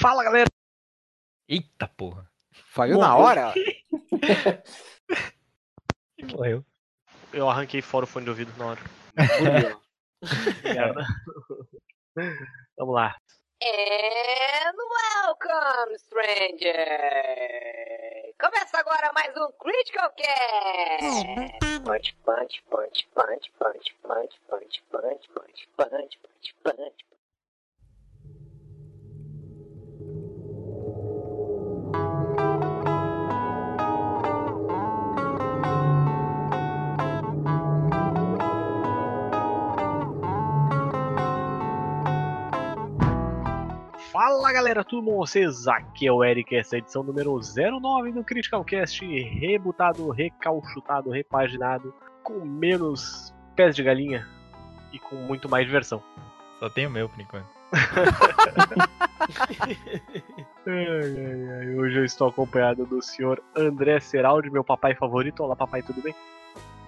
Fala, galera! Eita porra. Falhou na hora? Morreu. Eu arranquei fora o fone de ouvido na hora. Merda. Vamos lá. And welcome, stranger! Começa agora mais um Critical Cast! Punch, punch, punch, punch, punch, punch, punch, punch, punch, punch, punch, punch. Fala galera, tudo bom com vocês? Aqui é o Eric, essa é a edição número 09 do Critical Cast, rebutado, recalchutado, repaginado, com menos pés de galinha e com muito mais diversão. Só tem o meu por enquanto. Ai, ai, ai, Hoje eu estou acompanhado do senhor André Seraldi, meu papai favorito. Olá, papai, tudo bem?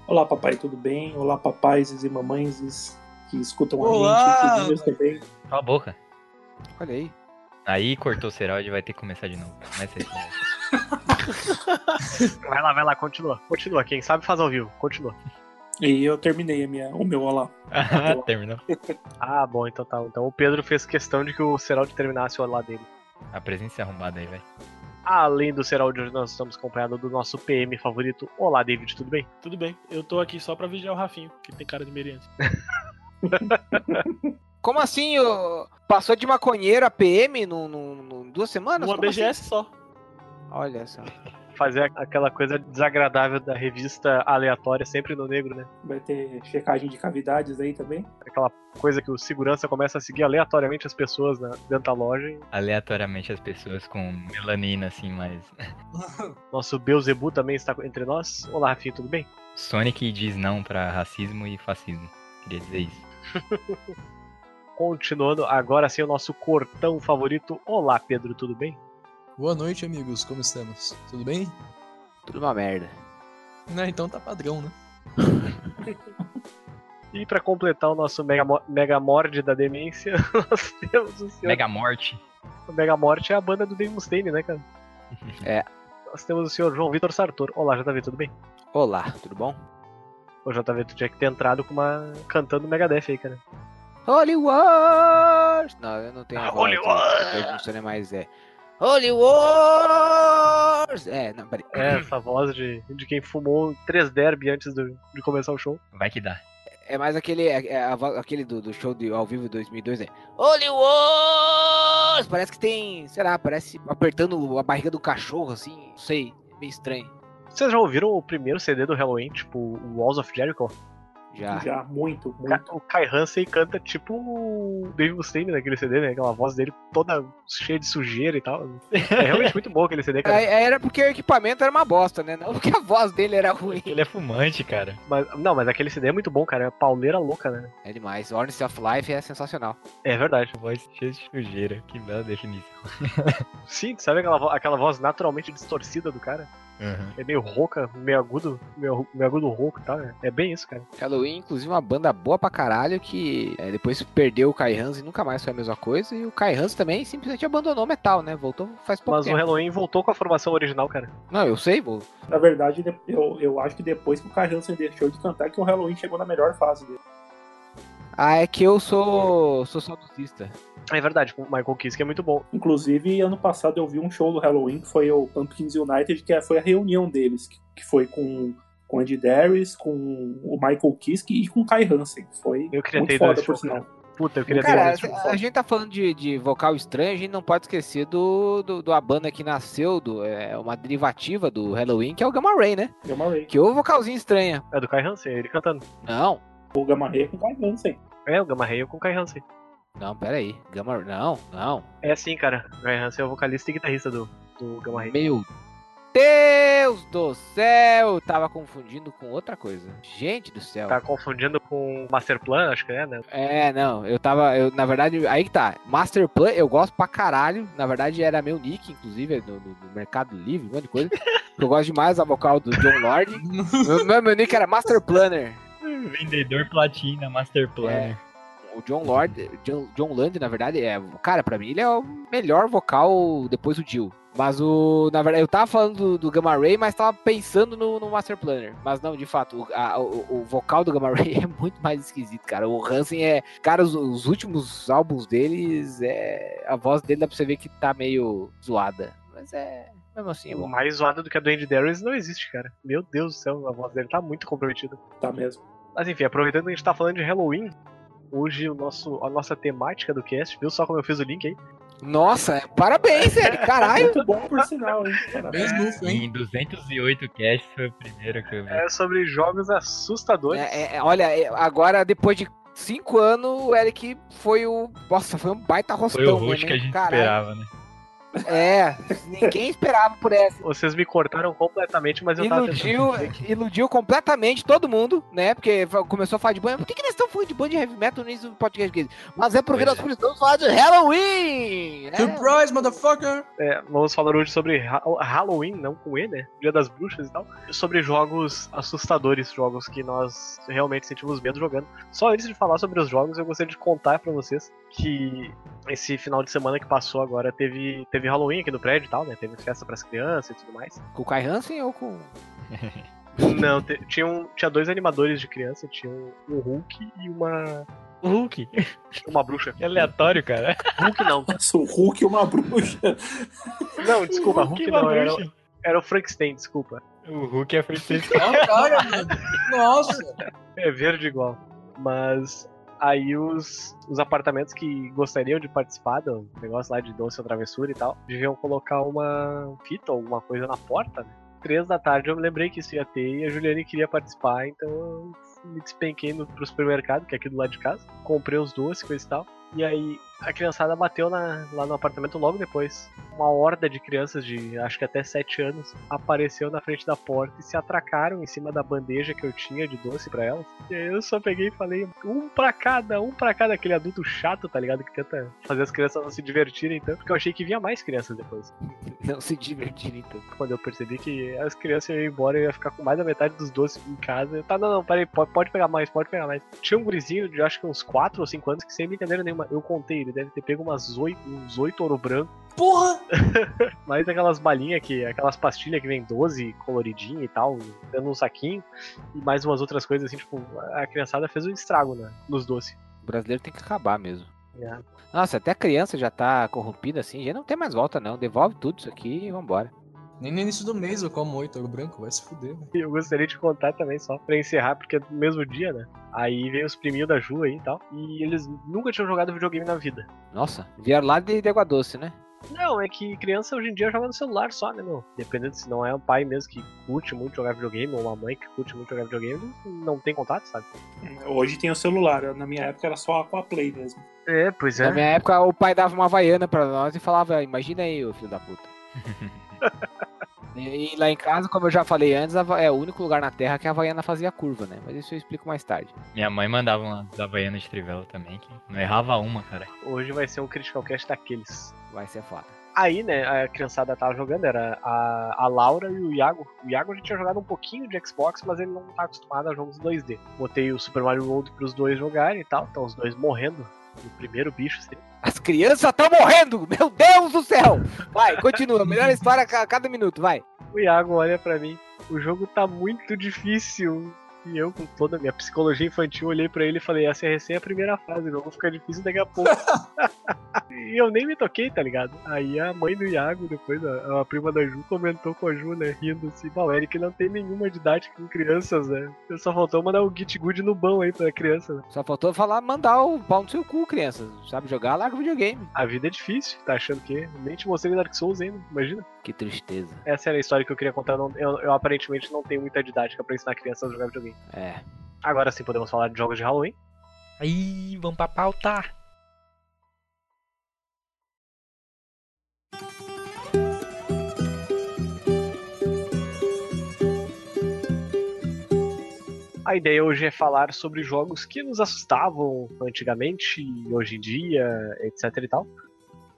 Olá, papai, tudo bem? Olá, papais e mamães que escutam Olá! a gente, também. Cala a boca. Olha aí. Aí cortou o Seraldi vai ter que começar de novo. Começa aí. Vai lá, vai lá, continua. Continua, quem sabe faz ao vivo, continua. E eu terminei a minha, o meu olá. Ah, Terminou. Ah, bom, então tá. Então o Pedro fez questão de que o Seraldi terminasse o olá dele. A presença é arrombada aí, velho. Além do Seraldi, hoje nós estamos acompanhados do nosso PM favorito. Olá, David, tudo bem? Tudo bem, eu tô aqui só pra vigiar o Rafinho, que tem cara de meriante. Como assim? ô? Passou de maconheiro a PM no, no- no- em duas semanas? Uma Como BGS só. assim? Olha só. Fazer aquela coisa desagradável da revista aleatória sempre no negro, né? Vai ter checagem de cavidades aí também. Aquela coisa que o segurança começa a seguir aleatoriamente as pessoas na- dentro da loja. E Aleatoriamente as pessoas com melanina, assim, mas. nosso Beuzebu também está entre nós. Olá, Rafinha, tudo bem? Sonic diz não pra racismo e fascismo. Queria dizer isso. Continuando, agora sim o nosso cortão favorito. Olá, Pedro, tudo bem? Boa noite, amigos. Como estamos? Tudo bem? Tudo uma merda. Ah, então tá padrão, né? E para completar o nosso Mega, Mega Mord da demência, nós temos o senhor. Mega Morte. O Mega Morte é a banda do Dave Mustaine, né, cara? É. Nós temos o senhor João Vitor Sartor. Olá, JV, tudo bem? Olá, tudo bom? Ô, JV, tu tinha que ter entrado com uma. cantando Megadeth aí, cara. Holy Wars! Não, eu não tenho a voz. Holy Wars! Não sei mais é. Holy Wars! É, não, peraí. É, essa voz de, de quem fumou três derby antes do- de começar o show. Vai que dá. É mais aquele, é, é aquele do, do show de, ao vivo de 2002, é Holy Wars! Parece que tem, sei lá, parece apertando a barriga do cachorro, assim, não sei, meio estranho. Vocês já ouviram o primeiro CD do Halloween, tipo o Walls of Jericho? Já. Já, muito, muito. O Kai Hansen canta tipo o Dave Mustaine naquele CD, né? Aquela voz dele toda cheia de sujeira e tal. É realmente muito bom aquele CD, cara. É, Era porque o equipamento era uma bosta, né? Não porque a voz dele era ruim. Ele é fumante, cara. Mas, não, mas aquele CD é muito bom, cara. É pauleira louca, né? É demais. Honesty of Life é sensacional. É verdade. Voz cheia de sujeira. Que bela definição. Sim, sabe aquela, aquela voz naturalmente distorcida do cara? Uhum. É meio rouca, meio agudo, meio, meio agudo rouco e tal. É, é bem isso, cara. Halloween, inclusive, uma banda boa pra caralho que é, depois perdeu o Kai Hans e nunca mais foi a mesma coisa. E o Kai Hans também simplesmente abandonou o metal, né? Voltou faz pouco Mas o tempo. Halloween voltou com a formação original, cara. Não, eu sei, vou. Na verdade, de- eu, eu acho que depois que o Kai Hansen deixou de cantar, que o Halloween chegou na melhor fase dele. Ah, é que eu sou sou saudosista. É verdade, o Michael Kiske é muito bom. Inclusive, ano passado eu vi um show do Halloween, que foi o Pumpkins United, que foi a reunião deles, que, foi com, com Andy Darius, com o Michael Kiske e com o Kai Hansen. Foi Eu queria muito ter foda, por show, sinal. Puta, eu queria ter Cara, ido a, a gente tá falando de, de vocal estranho, a gente não pode esquecer do, do, do a banda que nasceu, do, é uma derivativa do Halloween, que é o Gamma Ray, né? Gamma Ray. Que o vocalzinho estranha. É do Kai Hansen, ele cantando. Não, O Gamma Ray é com o Kai Hansen. É, o Gamma Ray com o Kai Hansen. não, pera aí. Gamma Não, não. É assim, cara. O Kai Hansen é o vocalista e guitarrista do, do Gamma Ray. Meu Deus do céu! Eu tava confundindo com outra coisa. Gente do céu. Tá confundindo com Masterplan, acho que é, né? É, não, eu tava. Eu, na verdade, aí que tá. Master Plan, eu gosto pra caralho. Na verdade, era meu nick, inclusive, no, no- no Mercado Livre, um monte de coisa. eu gosto demais da vocal do John Lord. meu, meu, meu nick era Master Planner. Vendedor platina, Master Planner. o John Lord, John, John Land, na verdade, é. Cara, pra mim ele é o melhor vocal depois do Jill. Mas o. Na verdade, eu tava falando do, do Gamma Ray, mas tava pensando no, no Master Planner. Mas não, de fato, o, a- o, o vocal do Gamma Ray é muito mais esquisito, cara. O Hansen é. Cara, os, os últimos álbuns deles, é. A voz dele dá pra você ver que tá meio zoada. Mas é. Mesmo assim, é. Mais zoado do que a do Andy Darius não existe, cara. Meu Deus do céu, a voz dele tá muito comprometida. Tá mesmo. Mas enfim, aproveitando que a gente tá falando de Halloween, hoje o nosso, a nossa temática do cast, viu só como eu fiz o link aí? Nossa, parabéns, sério, caralho. Muito bom, por sinal, hein? Parabéns. Hein? Em 208 cast foi o primeiro que eu vi. É sobre jogos assustadores. É, é, olha, é, agora depois de cinco anos, o Eric foi o. Nossa, foi um baita rostão. Foi o host hein? que a gente Caralho. esperava, né? É, ninguém esperava por essa. Vocês me cortaram completamente, mas eu tava Iludiu, tentando dizer que- iludiu completamente todo mundo, né? Porque começou a falar de banda. Por que, que nós estamos falando de banda de heavy metal no início do podcast? Games? Mas é porque Pois nós é. estamos falando de Halloween! né? Surprise, motherfucker! É, vamos falar hoje sobre Ha- Halloween, não com E, né? Dia das bruxas e tal. Sobre jogos assustadores, jogos que nós realmente sentimos medo jogando. Só antes de falar sobre os jogos, eu gostaria de contar pra vocês que esse final de semana que passou agora teve, teve Halloween aqui no prédio e tal, né? Teve festa pras crianças e tudo mais. Com o Kai Hansen ou com. Não, te- tinha, um- tinha dois animadores de criança, tinha um, um Hulk e uma, O Hulk. uma bruxa. Que aleatório, cara. Hulk não. Sou o Hulk e uma bruxa. Não, desculpa, Hulk Que não, era, era o Frankenstein, desculpa. O Hulk é frente Ó, cara, mano. Nossa! É verde igual. Mas aí os, os apartamentos que gostariam de participar do negócio lá de doce ou travessura e tal, deviam colocar uma fita ou alguma coisa na porta, né? Três da tarde eu me lembrei que isso ia ter e a Juliane queria participar, então eu me despenquei no, pro supermercado, que é aqui do lado de casa, comprei os doces, coisa e tal. E aí a criançada bateu na- lá no apartamento logo depois. Uma horda de crianças de acho que até 7 anos apareceu na frente da porta e se atracaram em cima da bandeja que eu tinha de doce pra elas. E aí eu só peguei e falei, um pra cada, um pra cada, aquele adulto chato, tá ligado? Que tenta fazer as crianças não se divertirem tanto, porque eu achei que vinha mais crianças depois. Não se divertirem tanto. Quando eu percebi que as crianças iam embora, eu ia ficar com mais da metade dos doces em casa. Eu, tá, não, não, peraí, pode, pode pegar mais, pode pegar mais. Tinha um gurizinho de acho que uns 4 ou 5 anos que sem brincadeira nenhuma, eu contei, ele deve ter pego umas 8, uns 8 ouro branco, Porra! mais aquelas balinhas que, aquelas pastilhas que vem 12 coloridinha e tal, dando um saquinho, e mais umas outras coisas assim, tipo, a criançada fez um estrago né, nos doces. O brasileiro tem que acabar mesmo. É. Nossa, até a criança já tá corrompida assim, já não tem mais volta não. Devolve tudo isso aqui e vambora. Nem no início do mês eu como oito ouro branco, vai se fuder. E eu gostaria de contar também, só pra encerrar, porque é do mesmo dia, né? Aí veio os priminhos da Ju aí e tal, e eles nunca tinham jogado videogame na vida. Nossa, vieram lá de, de água doce, né? Não, é que criança hoje em dia joga no celular só, né, meu? Dependendo se não é um pai mesmo que curte muito jogar videogame, ou uma mãe que curte muito jogar videogame, não tem contato, sabe? Hoje tem o celular. Na minha época era só com a Play mesmo. É, pois Na minha época, o pai dava uma havaiana pra nós e falava, imagina aí, ô filho da puta. e, e lá em casa, como eu já falei antes, a é o único lugar na Terra que a Havaiana fazia curva, né? Mas isso eu explico mais tarde. Minha mãe mandava uma da Havaiana de Trivela também, que não errava uma, cara. Hoje vai ser um Critical Cast daqueles. Vai ser foda. Aí, né, a criançada tava jogando, era a, a Laura e o Iago. O Iago já tinha jogado um pouquinho de Xbox, mas ele não tá acostumado a jogos 2D. Botei o Super Mario World pros dois jogarem e tal, estão os dois morrendo no primeiro bicho. Assim. As crianças estão morrendo! Meu Deus do céu! Vai, continua. Melhor história a ca- cada minuto, vai. O Iago olha pra mim, o jogo tá muito difícil. E eu, com toda a minha psicologia infantil, olhei pra ele e falei: essa é recém a primeira fase, o jogo fica difícil daqui a pouco. e eu nem me toquei, tá ligado? Aí a mãe do Iago, depois a, a prima da Ju, comentou com a Ju, né, rindo assim: Bom, o Eric não tem nenhuma didática com crianças, né? Eu só faltou mandar o Git Good no bão aí pra criança, né? Só faltou falar, mandar o pau no seu cu, crianças. Sabe jogar, larga o videogame. A vida é difícil, tá achando que? Nem te mostrei Dark Souls ainda, imagina. Que tristeza. Essa era a história que eu queria contar. Eu, eu- eu aparentemente não tenho muita didática pra ensinar crianças a jogar videogame. É. Agora sim podemos falar de jogos de Halloween. Aí, vamos pra pauta. A ideia hoje é falar sobre jogos que nos assustavam antigamente e hoje em dia, etc e tal.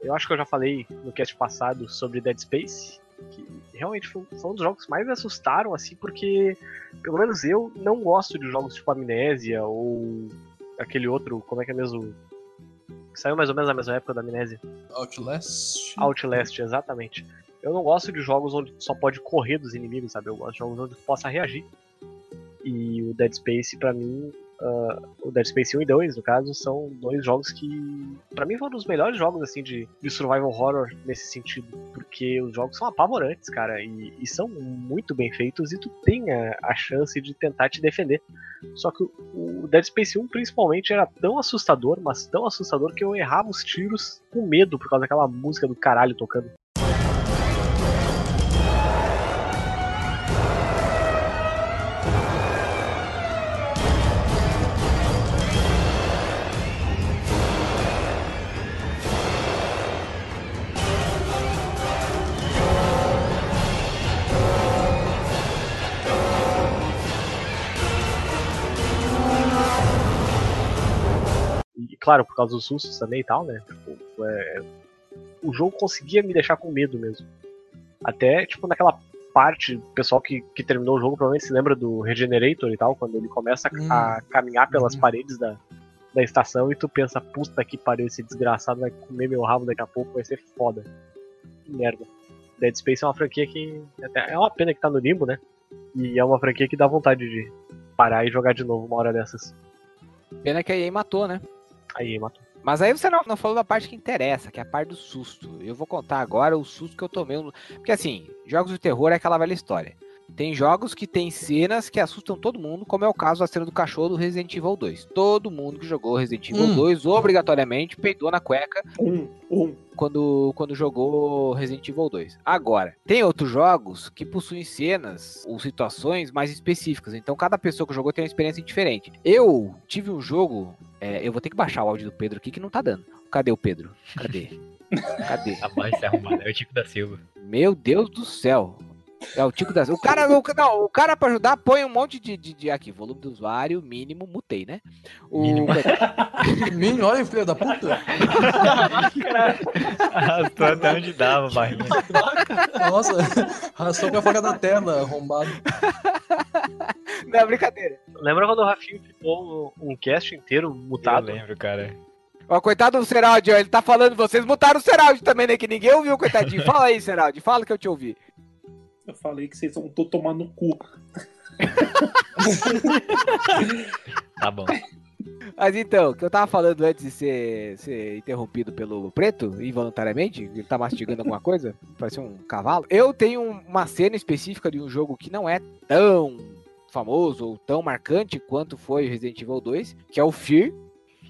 Eu acho que eu já falei no cast passado sobre Dead Space, que realmente foi, um dos jogos que mais me assustaram, assim, porque pelo menos eu não gosto de jogos tipo Amnésia ou aquele outro, como é que é mesmo? Que saiu mais ou menos na mesma época da Amnésia. Outlast. Outlast, exatamente. Eu não gosto de jogos onde só pode correr dos inimigos, sabe? Eu gosto de jogos onde possa reagir. E o Dead Space, pra mim, ah, o Dead Space 1 e 2, no caso, são dois jogos que, pra mim, foram os melhores jogos, assim, de, de survival horror nesse sentido. Porque os jogos são apavorantes, cara, e, e são muito bem feitos e tu tem a, a chance de tentar te defender. Só que o, o Dead Space 1, principalmente, era tão assustador, mas tão assustador que eu errava os tiros com medo por causa daquela música do caralho tocando. Claro, por causa dos sustos também e tal, né? Tipo, é, o jogo conseguia me deixar com medo mesmo. Até, tipo, naquela parte, o pessoal que, que terminou o jogo provavelmente se lembra do Regenerator e tal, quando ele começa a, Hum. a caminhar pelas Uhum. paredes da, da estação e tu pensa, puta que pariu, esse desgraçado vai comer meu rabo daqui a pouco, vai ser foda. Que merda. Dead Space é uma franquia que. até- É uma pena que tá no limbo, né? E é uma franquia que dá vontade de parar e jogar de novo uma hora dessas. Pena que a EA matou, né? Aí matou. Mas aí você não, não falou da parte que interessa, que é a parte do susto. Eu vou contar agora o susto que eu tomei. no- Porque assim, jogos de terror é aquela velha história. Tem jogos que tem cenas que assustam todo mundo, como é o caso da cena do cachorro do Resident Evil 2. Todo mundo que jogou Resident Evil Hum. 2 obrigatoriamente peidou na cueca Um, um. quando, quando jogou Resident Evil 2. Agora, tem outros jogos que possuem cenas ou situações mais específicas. Então, cada pessoa que jogou tem uma experiência diferente. Eu tive um jogo. É, eu vou ter que baixar o áudio do Pedro aqui que não tá dando. Cadê o Pedro? Cadê? Cadê? A voz tá arrumada, é o Tico da Silva. Meu Deus do céu. É o Tico das. O cara, o, não, o cara pra ajudar põe um monte de, de, de- Aqui, volume do usuário, mínimo, mutei, né? O, Mínimo. Olha, filho da puta. Arrastou até onde dava, barrinha. Nossa, arrastou pra fora da tela, arrombado. Não, brincadeira. Lembra quando o Rafinho ficou um cast inteiro Eu mutado? lembro, cara. Ó, coitado do Seraldi, ó, ele tá falando, vocês mutaram o Seraldi também, né? Que ninguém ouviu, coitadinho. Fala aí, Seraldi, fala que eu te ouvi. Eu falei que vocês vão tô tomando no cu. Tá bom. Mas então, o que eu tava falando antes de ser, ser interrompido pelo preto, involuntariamente, ele tá mastigando alguma coisa, parece um cavalo. Eu tenho uma cena específica de um jogo que não é tão famoso ou tão marcante quanto foi o Resident Evil 2, que é o Fear,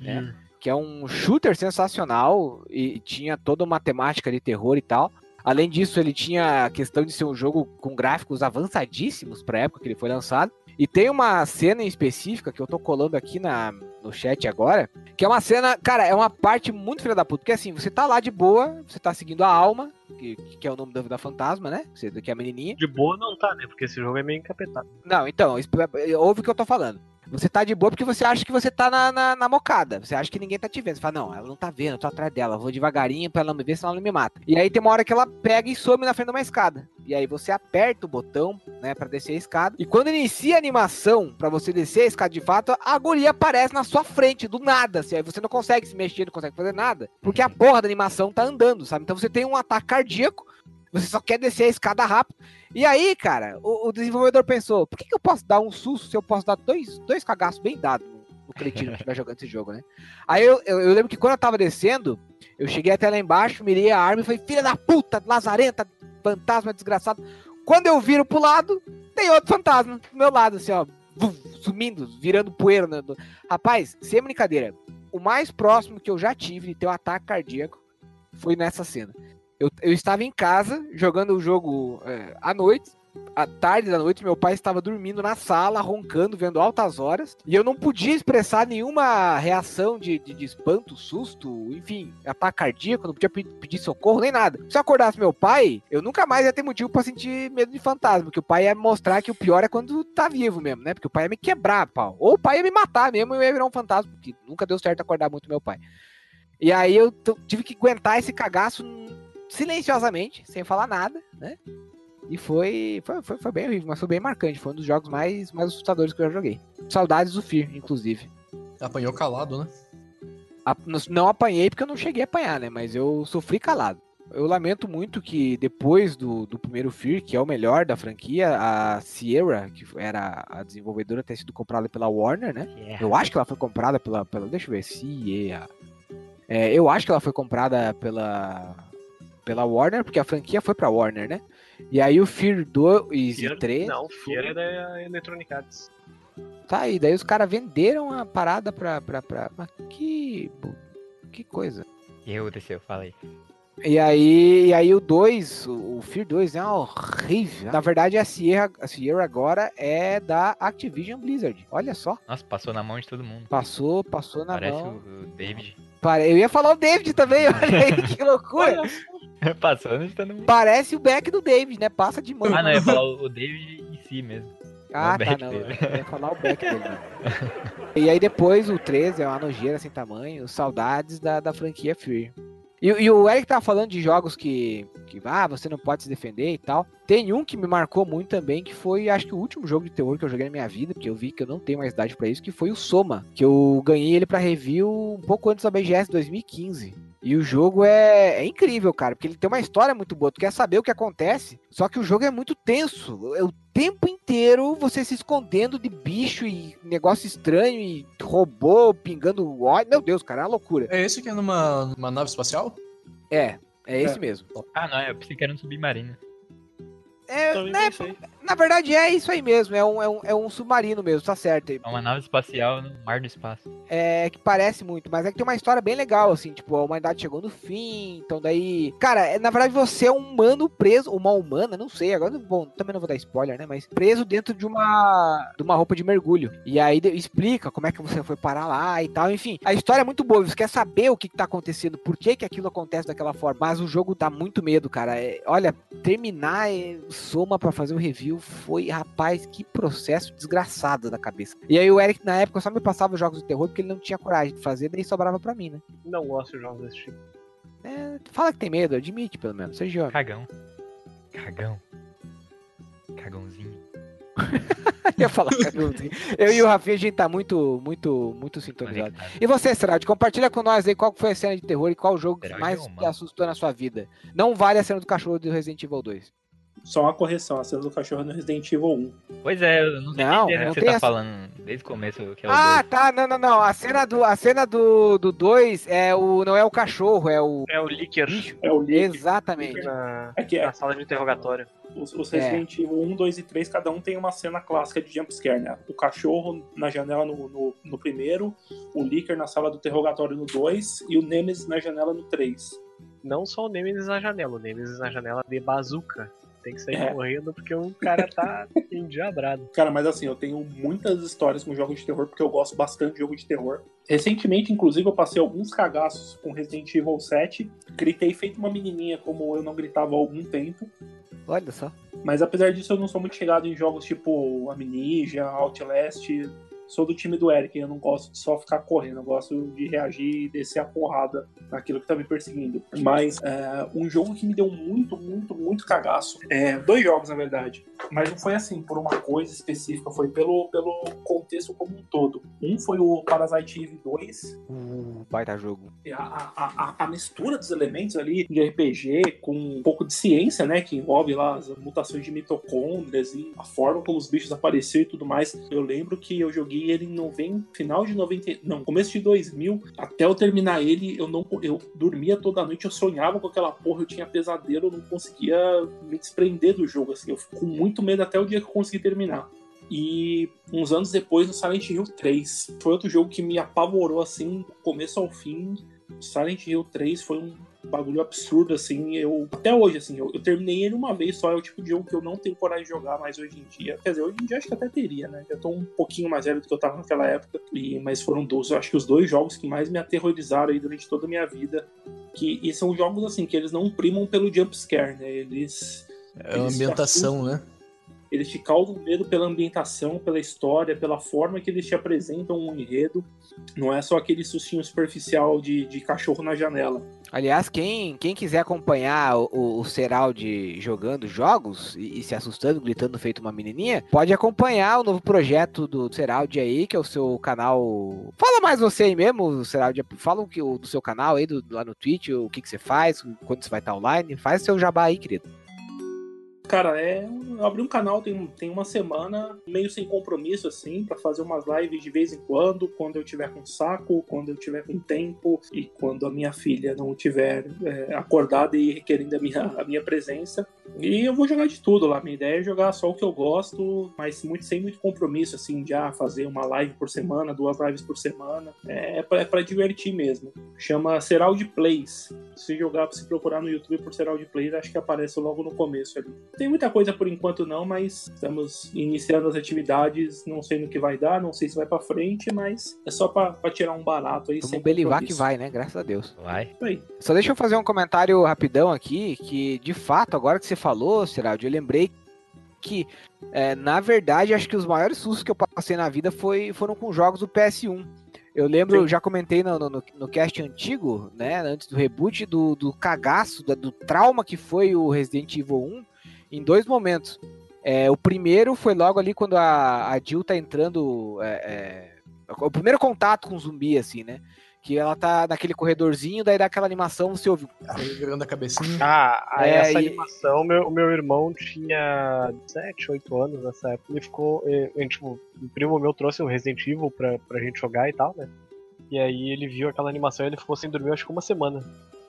né? que é um shooter sensacional e tinha toda uma temática de terror e tal. Além disso, ele tinha a questão de ser um jogo com gráficos avançadíssimos para época que ele foi lançado. E tem uma cena em específica que eu tô colando aqui na, no chat agora, que é uma cena, cara, é uma parte muito filha da puta, porque assim, você tá lá de boa, você tá seguindo a alma, que, que é o nome da, da fantasma, né? Você, que é a menininha. De boa não tá, né? Porque esse jogo é meio encapetado. Não, então, isso- ouve o que eu tô falando. Você tá de boa porque você acha que você tá na, na, na mocada. Você acha que ninguém tá te vendo. Você fala, não, ela não tá vendo, eu tô atrás dela. eu Vou devagarinho pra ela não me ver, senão ela me mata. E aí tem uma hora que ela pega e some na frente de uma escada. E aí você aperta o botão, né, pra descer a escada. E quando inicia a animação pra você descer a escada de fato, a guria aparece na sua frente, do nada. Assim, aí você não consegue se mexer, não consegue fazer nada. Porque a porra da animação tá andando, sabe? Então você tem um ataque cardíaco. Você só quer descer a escada rápido. E aí, cara, o, o desenvolvedor pensou: por que, que eu posso dar um susto se eu posso dar dois, dois cagaços bem dados no, no cretino que estiver jogando esse jogo, né? Aí eu, eu, eu lembro que quando eu tava descendo, eu cheguei até lá embaixo, mirei a arma e falei: filha da puta, lazarenta, fantasma desgraçado. Quando eu viro pro lado, tem outro fantasma do meu lado, assim, ó, sumindo, virando poeira. né, Rapaz, sem brincadeira, o mais próximo que eu já tive de ter um ataque cardíaco foi nessa cena. Eu, eu estava em casa jogando o jogo é, à noite, à tarde da noite, meu pai estava dormindo na sala, roncando, vendo altas horas, e eu não podia expressar nenhuma reação de, de, de espanto, susto, enfim, ataque cardíaco, não podia pe- pedir socorro nem nada. Se eu acordasse meu pai, eu nunca mais ia ter motivo pra sentir medo de fantasma, porque o pai ia mostrar que o pior é quando tá vivo mesmo, né? Porque o pai ia me quebrar, pau. Ou o pai ia me matar mesmo e eu ia virar um fantasma, porque nunca deu certo acordar muito meu pai. E aí eu tive que aguentar esse cagaço silenciosamente, sem falar nada, né? E foi, foi, foi, foi bem horrível, mas foi bem marcante. Foi um dos jogos mais, mais assustadores que eu já joguei. Saudades do Fear, inclusive. Apanhou calado, né? A- não- Não apanhei porque eu não cheguei a apanhar, né? Mas eu sofri calado. Eu lamento muito que depois do, do primeiro Fear, que é o melhor da franquia, a Sierra, que era a desenvolvedora, tenha sido comprada pela Warner, né? Eu acho que ela foi comprada pela. pela deixa eu ver, Sierra. É, eu acho que ela foi comprada pela. Pela Warner, porque a franquia foi pra Warner, né? E aí o Fear 2 Fear- e 3. Não, Fear é da Electronic Arts. Tá, e daí os caras venderam a parada pra. pra, pra... Mas que. Que coisa. E eu desceu, fala aí. E aí, e aí o 2, o Fear 2 é horrível. Na verdade, a Sierra, a Sierra agora é da Activision Blizzard. Olha só. Nossa, passou na mão de todo mundo. Passou, passou na Parece mão. o, o David. Eu ia falar o David também, olha aí, que loucura. De todo mundo. Parece o back do David, né? Passa de mão. Ah, não, ia falar o David em si mesmo. Ah, o tá, não. dele. Eu ia falar o back dele. né? e aí depois o 13 é uma nojeira sem tamanho, saudades da, da franquia Fear. E, e o Eric tava falando de jogos que, que, ah, você não pode se defender e tal. Tem um que me marcou muito também, que foi, acho que o último jogo de terror que eu joguei na minha vida, porque eu vi que eu não tenho mais idade pra isso, que foi o Soma, que eu ganhei ele pra review um pouco antes da BGS 2015. E o jogo é, é incrível, cara, porque ele tem uma história muito boa. Tu quer saber o que acontece, só que o jogo é muito tenso. É o tempo inteiro você se escondendo de bicho e negócio estranho e robô pingando óleo. Meu Deus, cara, é uma loucura. É esse que é numa, numa nave espacial? É, é esse É. mesmo. Ah, não, eu pensei que era um submarino. É, Também né, pensei. Na verdade é isso aí mesmo, é um, é um, é um submarino mesmo, tá certo. É uma nave espacial no mar do espaço. É que parece muito, mas é que tem uma história bem legal, assim, tipo, a humanidade chegou no fim, então daí. Cara, é, na verdade você é um humano preso, uma humana, não sei, agora, bom, também não vou dar spoiler, né? Mas preso dentro de uma. de uma roupa de mergulho. E aí explica como é que você foi parar lá e tal, enfim. A história é muito boa, você quer saber o que, que tá acontecendo, por que, que aquilo acontece daquela forma. Mas o jogo dá muito medo, cara. É, olha, terminar é, Soma pra fazer o review foi, rapaz, que processo desgraçado da cabeça. E aí o Eric, na época, só me passava os jogos de terror porque ele não tinha coragem de fazer, daí sobrava pra mim, né? Não gosto de jogos desse tipo. É, fala que tem medo, admite pelo menos, seja homem. Cagão. Cagão. Cagãozinho. Eu ia falar cagãozinho. Eu e o Rafinha, a gente tá muito, muito, muito sintonizado. E você, Serad, compartilha com nós aí qual foi a cena de terror e qual jogo que mais é te assustou na sua vida. Não vale a cena do cachorro do Resident Evil 2. Só uma correção, a cena do cachorro no Resident Evil 1. Pois é, eu não sei Não, que cena não que você tá essa- falando desde o começo, que é o Ah, dois. tá, não, não, não. A cena do, a cena do, do 2 é o, não é o cachorro, é o É o Licker. É o Lick. Exatamente. na, É que é, na sala de interrogatório. os, os Resident Evil 1, 2 e 3, cada um tem uma cena clássica de jumpscare, né? O cachorro na janela no, no, no primeiro, o Licker na sala do interrogatório no 2 e o Nemesis na janela no 3. Não só o Nemesis na janela, o Nemesis na janela de bazuca. Tem que sair É. correndo porque o cara tá endiabrado. Cara, mas assim, eu tenho muitas histórias com jogos de terror, porque eu gosto bastante de jogo de terror. Recentemente, inclusive, eu passei alguns cagaços com Resident Evil 7. Gritei feito uma menininha, como eu não gritava há algum tempo. Olha só. Mas apesar disso, eu não sou muito chegado em jogos tipo Amnesia, Outlast. Sou do time do Eric, eu não gosto de só ficar correndo, eu gosto de reagir e descer a porrada naquilo que tá me perseguindo. Mas é, um jogo que me deu muito, muito, muito cagaço. É, dois jogos, na verdade. Mas não foi assim, por uma coisa específica, foi pelo, pelo contexto como um todo. Um foi o Parasite Eve 2, Uh, baita jogo. a, a, a, a mistura dos elementos ali de RPG com um pouco de ciência, né? Que envolve lá as mutações de mitocôndrias e a forma como os bichos apareceram e tudo mais. Eu lembro que eu joguei ele em 90, final de 90, não, começo de 2000. Até eu terminar ele, eu não eu dormia toda noite, eu sonhava com aquela porra, eu tinha pesadelo, eu não conseguia me desprender do jogo, assim. Eu fico com muito medo até o dia que eu consegui terminar. E uns anos depois, no Silent Hill 3. Foi outro jogo que me apavorou, assim, começo ao fim. Silent Hill 3 foi um bagulho absurdo, assim. Eu, até hoje, assim, eu, eu terminei ele uma vez só. É o tipo de jogo que eu não tenho coragem de jogar mais hoje em dia. Quer dizer, hoje em dia acho que até teria, né? Eu tô um pouquinho mais velho do que eu tava naquela época. E, mas foram dois, eu acho que os dois jogos que mais me aterrorizaram aí durante toda a minha vida. Que, e são jogos, assim, que eles não primam pelo jumpscare, né? Eles. É a ambientação, né? Eles te causam medo pela ambientação, pela história, pela forma que eles te apresentam um enredo. Não é só aquele sustinho superficial de, de cachorro na janela. Aliás, quem, quem quiser acompanhar o, o, Seraldi jogando jogos e, e se assustando, gritando feito uma menininha, pode acompanhar o novo projeto do Seraldi aí, que é o seu canal. Fala mais você aí mesmo, Seraldi. Fala o que, do seu canal aí, do, lá no Twitch, o que, que você faz, quando você vai estar online. Faz seu jabá aí, querido. Cara, é. Eu abri um canal tem, tem uma semana, meio sem compromisso, assim, para fazer umas lives de vez em quando, quando eu tiver com saco, quando eu tiver com tempo e quando a minha filha não tiver é, acordada e requerendo a minha, a minha presença. E eu vou jogar de tudo lá. Minha ideia é jogar só o que eu gosto, mas muito, sem muito compromisso, assim, de ah, fazer uma live por semana, duas lives por semana. É, é pra, é divertir mesmo. Chama Seraldi Plays. Se jogar, se procurar no YouTube por Seraldi Plays, acho que aparece logo no começo ali. Tem muita coisa por enquanto não, mas estamos iniciando as atividades, não sei no que vai dar, não sei se vai para frente, mas é só para tirar um barato aí. Vamos belivar que vai, né? Graças a Deus. Vai. Aí. Só deixa eu fazer um comentário rapidão aqui, que de fato, agora que você falou, Seraldi, eu lembrei que, é, na verdade, acho que os maiores sustos que eu passei na vida foi, foram com jogos do PS1. Eu lembro, Sim. já comentei no, no, no cast antigo, né, antes do reboot, do, do cagaço, do, do trauma que foi o Resident Evil 1, em dois momentos. É, o primeiro foi logo ali quando a, a Jill tá entrando. É, é, o primeiro contato com o zumbi, assim, né? Que ela tá naquele corredorzinho, daí dá aquela animação, você ouve. Aí virando a cabecinha. Ah, aí É, essa e- animação, meu, o meu irmão tinha 7, 8 anos nessa época. Ele ficou. eh, tipo, um primo meu trouxe o Resident Evil pra, pra gente jogar e tal, né? E aí ele viu aquela animação e ele ficou sem dormir, acho que uma semana.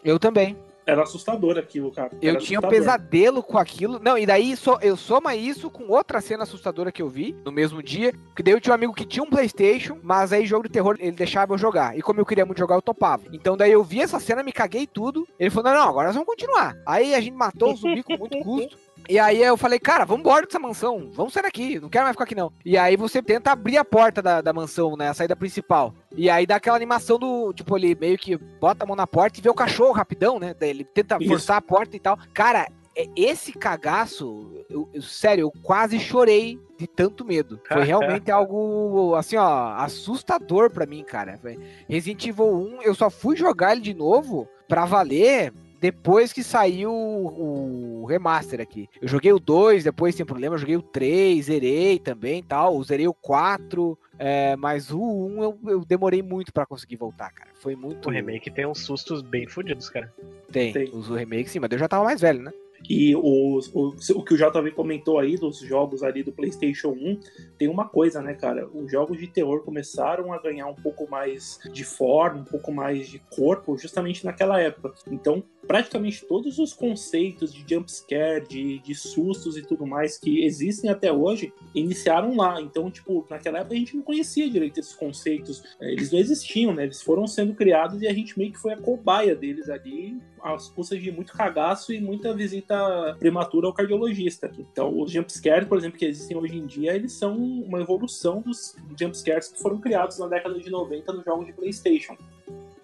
Eu também. Era assustador aquilo, cara. Eu Era tinha um assustador. pesadelo com aquilo. Não, e daí so, eu soma isso com outra cena assustadora que eu vi no mesmo dia. Que daí eu tinha um amigo que tinha um PlayStation, mas aí jogo de terror ele deixava eu jogar. E como eu queria muito jogar, eu topava. Então daí eu vi essa cena, me caguei tudo. Ele falou: não, não, agora nós vamos continuar. Aí a gente matou o zumbi com muito custo. E aí eu falei, cara, vamos embora dessa mansão, vamos sair daqui, não quero mais ficar aqui não. E aí você tenta abrir a porta da, da mansão, né, a saída principal. E aí dá aquela animação do, tipo, ele meio que bota a mão na porta e vê o cachorro rapidão, né, daí ele tenta Isso. forçar a porta e tal. Cara, é- esse cagaço, eu- eu- sério, eu quase chorei de tanto medo. Foi realmente algo, assim, ó, assustador pra mim, cara. Resident Evil 1, eu só fui jogar ele de novo pra valer depois que saiu o, o remaster aqui. Eu joguei o 2, depois sem problema, eu joguei o 3, zerei também e tal. Zerei o 4, é, mas o 1 eu, eu demorei muito pra conseguir voltar, cara. Foi muito. O remake tem uns sustos bem fodidos, cara. Tem, Tem. os remakes sim, mas eu já tava mais velho, né? E os- o, o que o JV comentou aí dos jogos ali do PlayStation 1, tem uma coisa, né, cara? Os jogos de terror começaram a ganhar um pouco mais de forma, um pouco mais de corpo, justamente naquela época. Então, praticamente todos os conceitos de jumpscare, de, de sustos e tudo mais que existem até hoje, iniciaram lá. Então, tipo, naquela época a gente não conhecia direito esses conceitos. Eh, Eles não existiam, né? Eles foram sendo criados e a gente meio que foi a cobaia deles ali, às custas de muito cagaço e muita visita prematura ao cardiologista. Então, os jumpscares, por exemplo, que existem hoje em dia, eles são uma evolução dos jumpscares que foram criados na década de 90 nos jogos de PlayStation.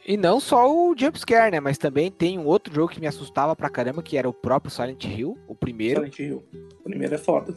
E não só o jumpscare, né? Mas também tem um outro jogo que me assustava pra caramba, que era o próprio Silent Hill, o primeiro. Silent Hill. O primeiro é foda.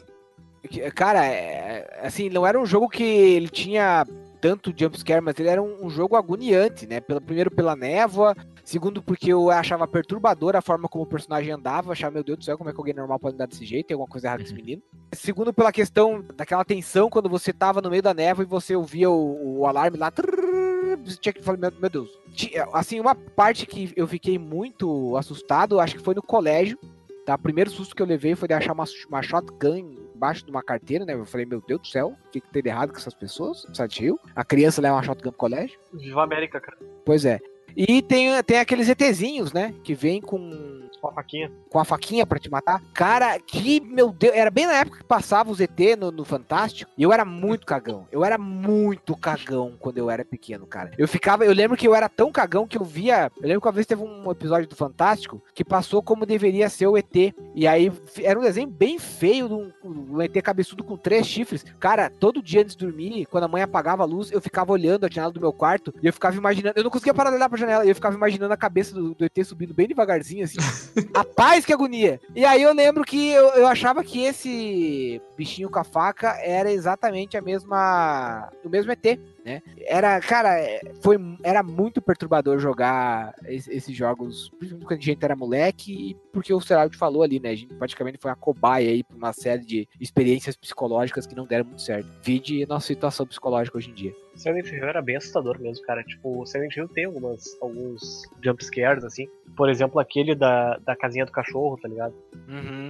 Cara, é, assim, não era um jogo que ele tinha tanto jumpscare, mas ele era um, um jogo agoniante, né? Primeiro pela névoa, segundo porque eu achava perturbadora a forma como o personagem andava, eu achava, meu Deus do céu, como é que alguém normal pode andar desse jeito, tem alguma coisa errada com esse menino. Segundo pela questão daquela tensão quando você tava no meio da névoa e você ouvia o, o alarme lá, trrr, você tinha que falar, meu, meu Deus. Ti- Assim, uma parte que eu fiquei muito assustado, acho que foi no colégio, Tá? O primeiro susto que eu levei foi de achar uma, uma shotgun embaixo de uma carteira, né? Eu falei, meu Deus do céu, o que, que tem de errado com essas pessoas? Hill? A criança leva uma shotgun pro colégio? Viva a América, cara. Pois é. E tem, tem aqueles ETzinhos, né? Que vem com, Com a faquinha. com a faquinha pra te matar. Cara, que, meu Deus, era bem na época que passava os ET no, no Fantástico. E eu era muito cagão. Eu era muito cagão quando eu era pequeno, cara. Eu ficava, eu lembro que eu era tão cagão que eu via. Eu lembro que uma vez teve um episódio do Fantástico que passou como deveria ser o ET. E aí era um desenho bem feio, de um, um ET cabeçudo com três chifres. Cara, todo dia antes de dormir, quando a mãe apagava a luz, eu ficava olhando a janela do meu quarto e eu ficava imaginando. Eu não conseguia parar de olhar pra janela, e eu ficava imaginando a cabeça do, do ET subindo bem devagarzinho, assim. Rapaz, que agonia! E aí eu lembro que eu, eu achava que esse bichinho com a faca era exatamente a mesma. o mesmo ET. Né? Era, cara, é, foi, era muito perturbador jogar es- esses jogos, principalmente quando a gente era moleque, e porque o Seraldo falou ali, né? A gente praticamente foi uma cobaia aí pra uma série de experiências psicológicas que não deram muito certo. Vide nossa situação psicológica hoje em dia. Silent Hill era bem assustador mesmo, cara. Tipo, o Silent Hill tem algumas, alguns jumpscares, assim. Por exemplo, aquele da, da casinha do cachorro, tá ligado?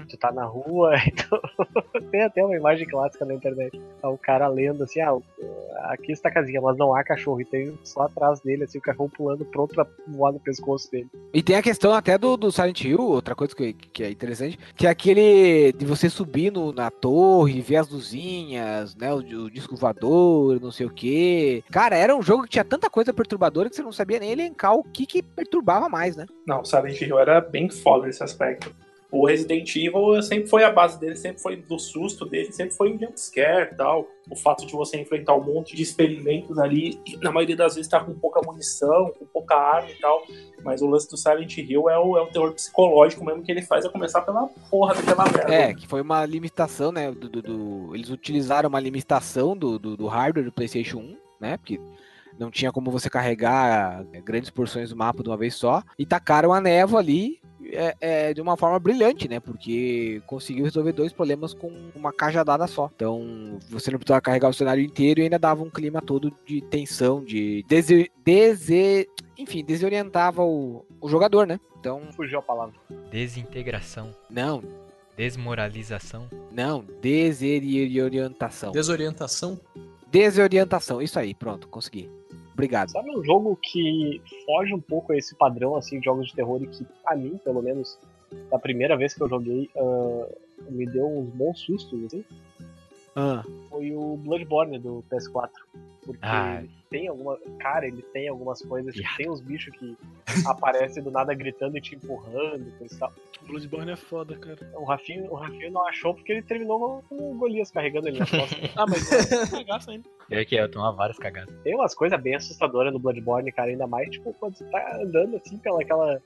Tu tá na rua, então tem até uma imagem clássica na internet. Tá o cara lendo assim, ah, aqui está a casinha, mas não há cachorro. E tem só atrás dele, assim, o cachorro pulando pronto pra voar no pescoço dele. E tem a questão até do, do Silent Hill, outra coisa que, que é interessante, que é aquele de você subir no, na torre, ver as luzinhas, né? O, o disco voador, não sei o Cara, era um jogo que tinha tanta coisa perturbadora que você não sabia nem elencar o que, que perturbava mais, né? Não, o Silent Hill era bem foda nesse aspecto. O Resident Evil sempre foi a base dele, sempre foi do susto dele, sempre foi um jumpscare e tal. O fato de você enfrentar um monte de experimentos ali, e na maioria das vezes tá com pouca munição, com pouca arma e tal. Mas o lance do Silent Hill é o, é o terror psicológico mesmo que ele faz, a começar pela porra daquela merda. É, que foi uma limitação, né? Do, do- do- eles utilizaram uma limitação do, do, do hardware do PlayStation 1, né? Porque não tinha como você carregar é, grandes porções do mapa de uma vez só. E tacaram a névoa ali é, é, de uma forma brilhante, né? Porque conseguiu resolver dois problemas com uma cajadada só. Então, você não precisava carregar o cenário inteiro e ainda dava um clima todo de tensão, de dese... dese- enfim, desorientava o, o jogador, né? Então, Fugiu a palavra. Desintegração. não, Desmoralização. não, desorientação. Desorientação? Desorientação, isso aí, pronto, consegui. Obrigado. Sabe um jogo que foge um pouco a esse padrão, assim, de jogos de terror e que, a mim, pelo menos, da primeira vez que eu joguei, ah, me deu uns bons sustos, assim? Ah, Foi o Bloodborne do PS4. Porque Ah. tem alguma. Cara, ele tem algumas coisas, tipo, tem uns bichos que aparecem do nada gritando e te empurrando, coisa e tal. Bloodborne é foda, cara. O Rafinho, o Rafinho não achou porque ele terminou com o Golias carregando ele nas costas. Ah, mas é cagaço ainda. É que eu tomo várias cagadas. Tem umas coisas bem assustadoras no Bloodborne, cara, ainda mais, tipo, quando você tá andando assim pela aquela,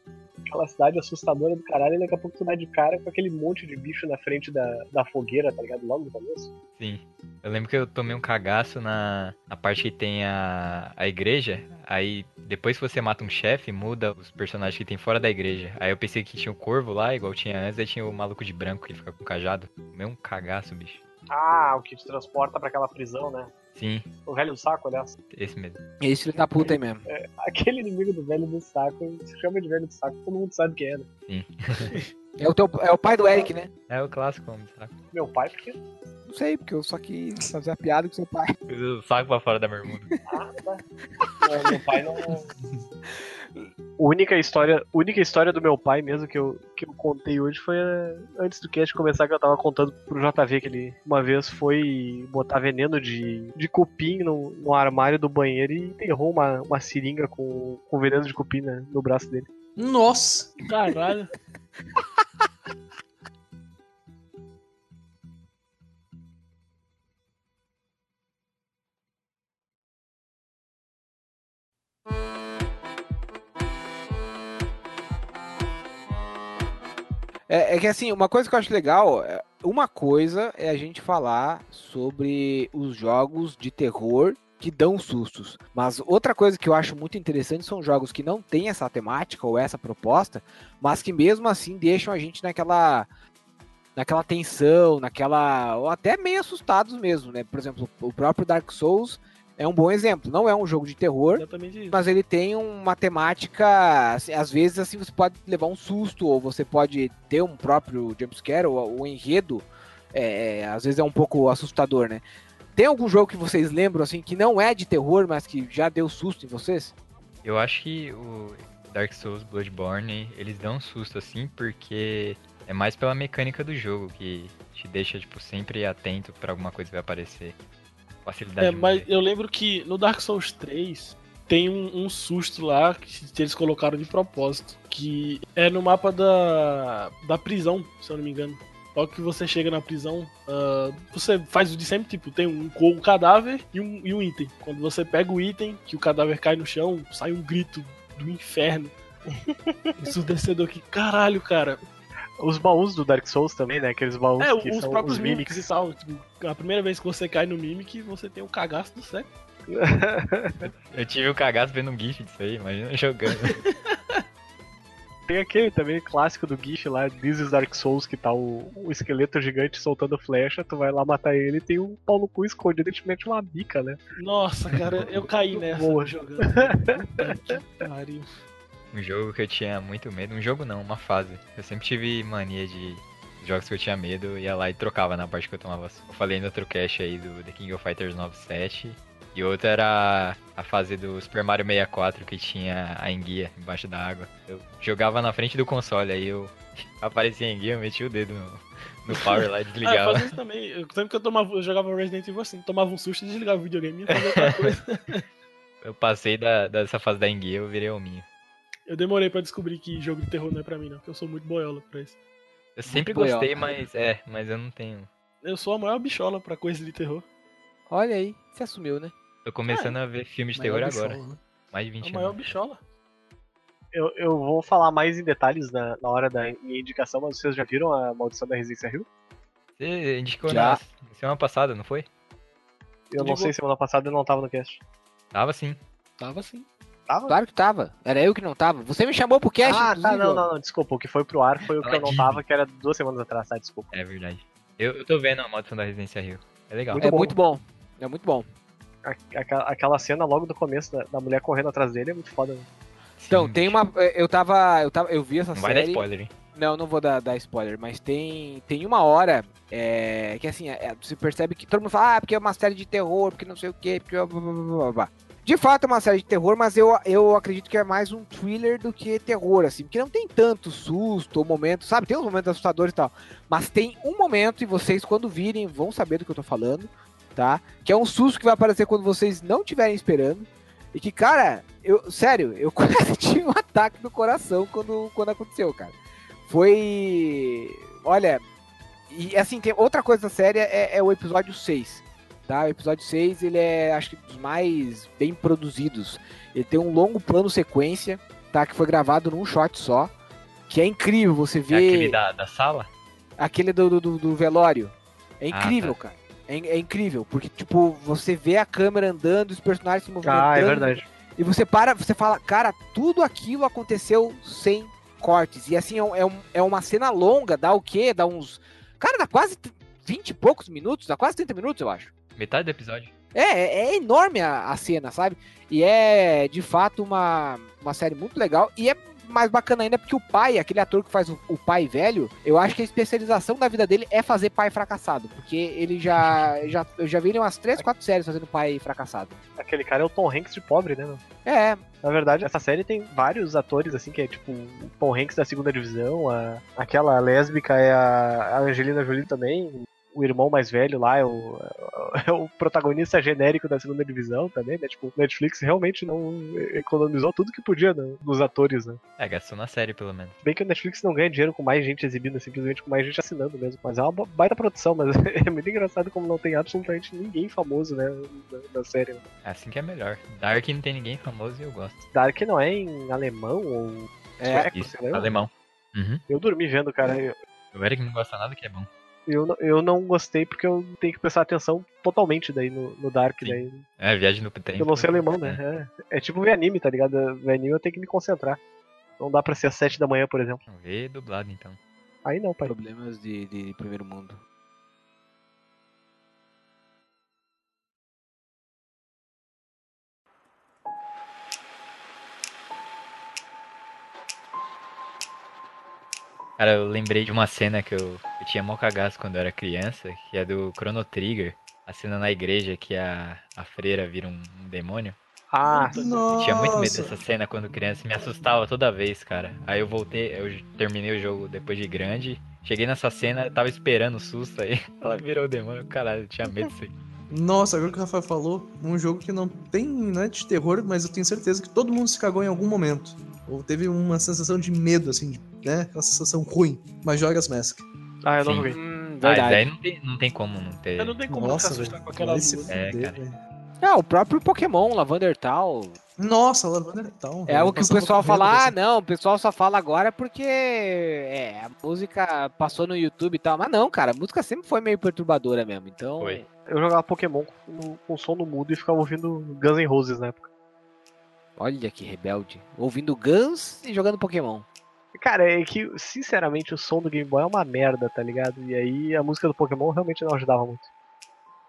aquela cidade assustadora do caralho, e daqui a pouco tu dá de cara com aquele monte de bicho na frente da, da fogueira, tá ligado? Logo no começo. Sim. Eu lembro que eu tomei um cagaço na, na parte que tem a, a igreja. Aí, depois que você mata um chefe, muda os personagens que tem fora da igreja. Aí eu pensei que tinha o corvo lá, igual tinha antes, aí tinha o maluco de branco que fica com o cajado. Tomei um cagaço, bicho. Ah, o que te transporta pra aquela prisão, né? Sim, O velho do saco, aliás. esse mesmo. esse filho da puta aí mesmo. Aquele inimigo do velho do saco, se chama de velho do saco, todo mundo sabe quem é, né? Sim. É o, teu, é o pai do Eric, né? É o clássico, homem, saco. Meu pai, porque. Não sei, porque eu só quis fazer a piada com seu pai. O saco pra fora da bermuda. Ah, tá. Não, meu pai não. única história, única história do meu pai mesmo que eu, que eu contei hoje foi eh, antes do cast começar que eu tava contando pro JV que ele uma vez foi botar veneno de, de cupim no, no armário do banheiro e enterrou uma, uma seringa com, com veneno de cupim né, no braço dele. Nossa! Caralho. É, é que assim, uma coisa que eu acho legal, é- uma coisa é a gente falar sobre os jogos de terror que dão sustos. Mas outra coisa que eu acho muito interessante são jogos que não têm essa temática ou essa proposta, mas que mesmo assim deixam a gente naquela naquela tensão, naquela ou até meio assustados mesmo, né? Por exemplo, o próprio Dark Souls é um bom exemplo. Não é um jogo de terror, mas ele tem uma temática, assim, às vezes assim você pode levar um susto ou você pode ter um próprio jumpscare ou o enredo, é, é, às vezes é um pouco assustador, né? Tem algum jogo que vocês lembram assim que não é de terror, mas que já deu susto em vocês? Eu acho que o Dark Souls, Bloodborne, eles dão um susto assim, porque é mais pela mecânica do jogo, que te deixa, tipo, sempre atento pra alguma coisa que vai aparecer. Facilidade É, mas eu lembro que no Dark Souls 3 tem um, um susto lá que eles colocaram de propósito. Que é no mapa da, da prisão, se eu não me engano. Logo que você chega na prisão, ah, você faz o de sempre, tipo, tem um, um cadáver e um, e um item. Quando você pega o item, que o cadáver cai no chão, sai um grito do inferno. Ensurdecedor que caralho, cara. Os baús do Dark Souls também, né? Aqueles baús É, que os são próprios os Mimics mimics. e tal. Tipo, a primeira vez que você cai no Mimic, você tem o cagaço do século. Eu tive o cagaço vendo um GIF disso aí, imagina jogando. Tem aquele também clássico do GIF lá, This is Dark Souls, que tá o, o esqueleto gigante soltando flecha, tu vai lá matar ele e tem um pau no cu escondido e te mete uma bica, né? Nossa, cara, eu caí nessa Boa. jogando. Puta que pariu. Um jogo que eu tinha muito medo. Um jogo não, uma fase. Eu sempre tive mania de jogos que eu tinha medo, eu ia lá e trocava na parte que eu tomava. Eu falei no outro cast aí do The King of Fighters 97. E outra era a fase do Super Mario 64 que tinha a enguia embaixo da água. Eu jogava na frente do console, aí eu aparecia a enguia, eu metia o dedo no, no power lá e Ah, eu desligava. fazia isso também. Eu, sempre que eu, tomava, eu jogava Resident Evil assim, tomava um susto e desligava o videogame e fazia outra coisa. Eu passei da, dessa fase da enguia, eu virei hominho. Eu demorei pra descobrir que jogo de terror não é pra mim, não, porque eu sou muito boiola pra isso. Eu sempre boiola. gostei, mas é, mas eu não tenho. Eu sou a maior bichola pra coisa de terror. Olha aí, você assumiu, né? Tô começando a ver filme de terror Maior agora. né? Mais de A 20 maior anos. bichola. Eu, eu vou falar mais em detalhes na, na hora da minha indicação, mas vocês já viram a Maldição da Resistência Rio? Você indicou Já. na semana passada, não foi? Eu não Digo- sei, semana passada eu não tava no cast. Tava sim. Tava assim. Tava? Claro que tava. Era eu que não tava. Você me chamou pro cast, ah, tá, não, não, não, desculpa. O que foi pro ar foi o que eu não tava, que era duas semanas atrás, tá? Desculpa. É verdade. Eu, eu tô vendo a maldição da Residência Rio. É legal. Muito É bom. muito bom. É muito bom. A- aquela- Aquela cena logo do começo da, da mulher correndo atrás dele é muito foda. né? Então, Sim, tem uma. Eu tava. Eu, tava, eu vi essa Não vai dar série. spoiler, hein? Não, não vou dar, dar spoiler, mas tem, tem uma hora é, que assim, é, você percebe que todo mundo fala, ah, porque é uma série de terror, porque não sei o quê, porque. blá, blá, blá, blá." De fato é uma série de terror, mas eu, eu acredito que é mais um thriller do que terror, assim, porque não tem tanto susto ou momento, sabe? Tem uns momentos assustadores e tal. Mas tem um momento, e vocês, quando virem, vão saber do que eu tô falando, tá? Que é um susto que vai aparecer quando vocês não estiverem esperando. E que, cara, eu, sério, eu quase tive um ataque no coração quando, quando aconteceu, cara. Foi. Olha, e assim, tem outra coisa da série é, é o episódio 6. Tá? O episódio 6 ele é, acho que, dos mais bem produzidos. Ele tem um longo plano sequência, tá? Que foi gravado num shot só. Que é incrível você É ver. aquele da, da sala? Aquele do, do, do velório. É Ah, incrível, cara. É, é incrível, porque, tipo, você vê a câmera andando, os personagens se movimentando. Ah, é verdade. E você para, você fala, cara, tudo aquilo aconteceu sem cortes. E assim, é, um- é, um- é uma cena longa, dá o quê? Dá uns. Cara, dá quase 20 e poucos minutos, dá quase 30 minutos, eu acho. Metade do episódio. É, é, enorme a, a cena, sabe? E é de fato uma, uma série muito legal. E é mais bacana ainda porque o pai, aquele ator que faz o, o pai velho, eu acho que a especialização da vida dele é fazer pai fracassado. Porque ele já. já eu já vi ele umas 3, 4 séries fazendo pai fracassado. Aquele cara é o Tom Hanks de pobre, né, meu? É, Na verdade, essa série tem vários atores, assim, que é tipo o Tom Hanks da segunda divisão, a, aquela lésbica é a, a Angelina Jolie também, o irmão mais velho lá é o, é o protagonista genérico da segunda divisão também, né? Tipo, Netflix realmente não economizou tudo que podia né, nos atores, né? É, gastou na série, pelo menos. Bem que o Netflix não ganha dinheiro com mais gente exibindo, é simplesmente com mais gente assinando mesmo. Mas é uma ba- baita produção, mas é muito engraçado como não tem absolutamente ninguém famoso, né, na, na série. né? É assim que é melhor. Dark não tem ninguém famoso e eu gosto. Dark não é em alemão ou é. sueco, alemão. Uhum. Eu dormi vendo, cara. Eu, O Eric não gosta nada que é bom. Eu, não- eu não gostei porque eu tenho que prestar atenção totalmente daí no, no Dark. Sim. Daí. É, viagem no tempo. Eu não sei alemão, né? É, é tipo ver anime, tá ligado? Ver anime eu tenho que me concentrar. Não dá pra ser às 7 da manhã, por exemplo. É. Vê dublado, então. Aí não, pai. Problemas de, de primeiro mundo. Cara, eu lembrei de uma cena que eu, eu tinha mó cagaço quando eu era criança, que é do Chrono Trigger. A cena na igreja que a, a freira vira um, um demônio. Ah, Eu tinha muito medo dessa cena quando criança, me assustava toda vez, cara. Aí eu voltei, eu terminei o jogo depois de grande. Cheguei nessa cena, tava esperando o susto aí. Ela virou o demônio, caralho, eu tinha medo disso aí. Nossa, agora que o Rafael falou, um jogo que não tem, não é de terror, mas eu tenho certeza que todo mundo se cagou em algum momento. Ou teve uma sensação de medo, assim, de, né? Aquela sensação ruim. Majora's Mask. Ah, eu não joguei. Hum, Ah, verdade. daí não tem, não tem como não ter. Eu não tem como Nossa, se assustar velho. com aquela luz. É, fuder, cara. velho. Ah, o próprio Pokémon, Lavander Tal. Nossa, Lavanda tal. É o que o pessoal fala, ah, não, o pessoal só fala agora porque é, a música passou no YouTube e tal. Mas não, cara, a música sempre foi meio perturbadora mesmo. Então. Foi. Eu jogava Pokémon com, com som no mudo e ficava ouvindo Guns N' Roses na época. Olha que rebelde. Ouvindo Guns e jogando Pokémon. Cara, é que, sinceramente, o som do Game Boy é uma merda, tá ligado? E aí a música do Pokémon realmente não ajudava muito.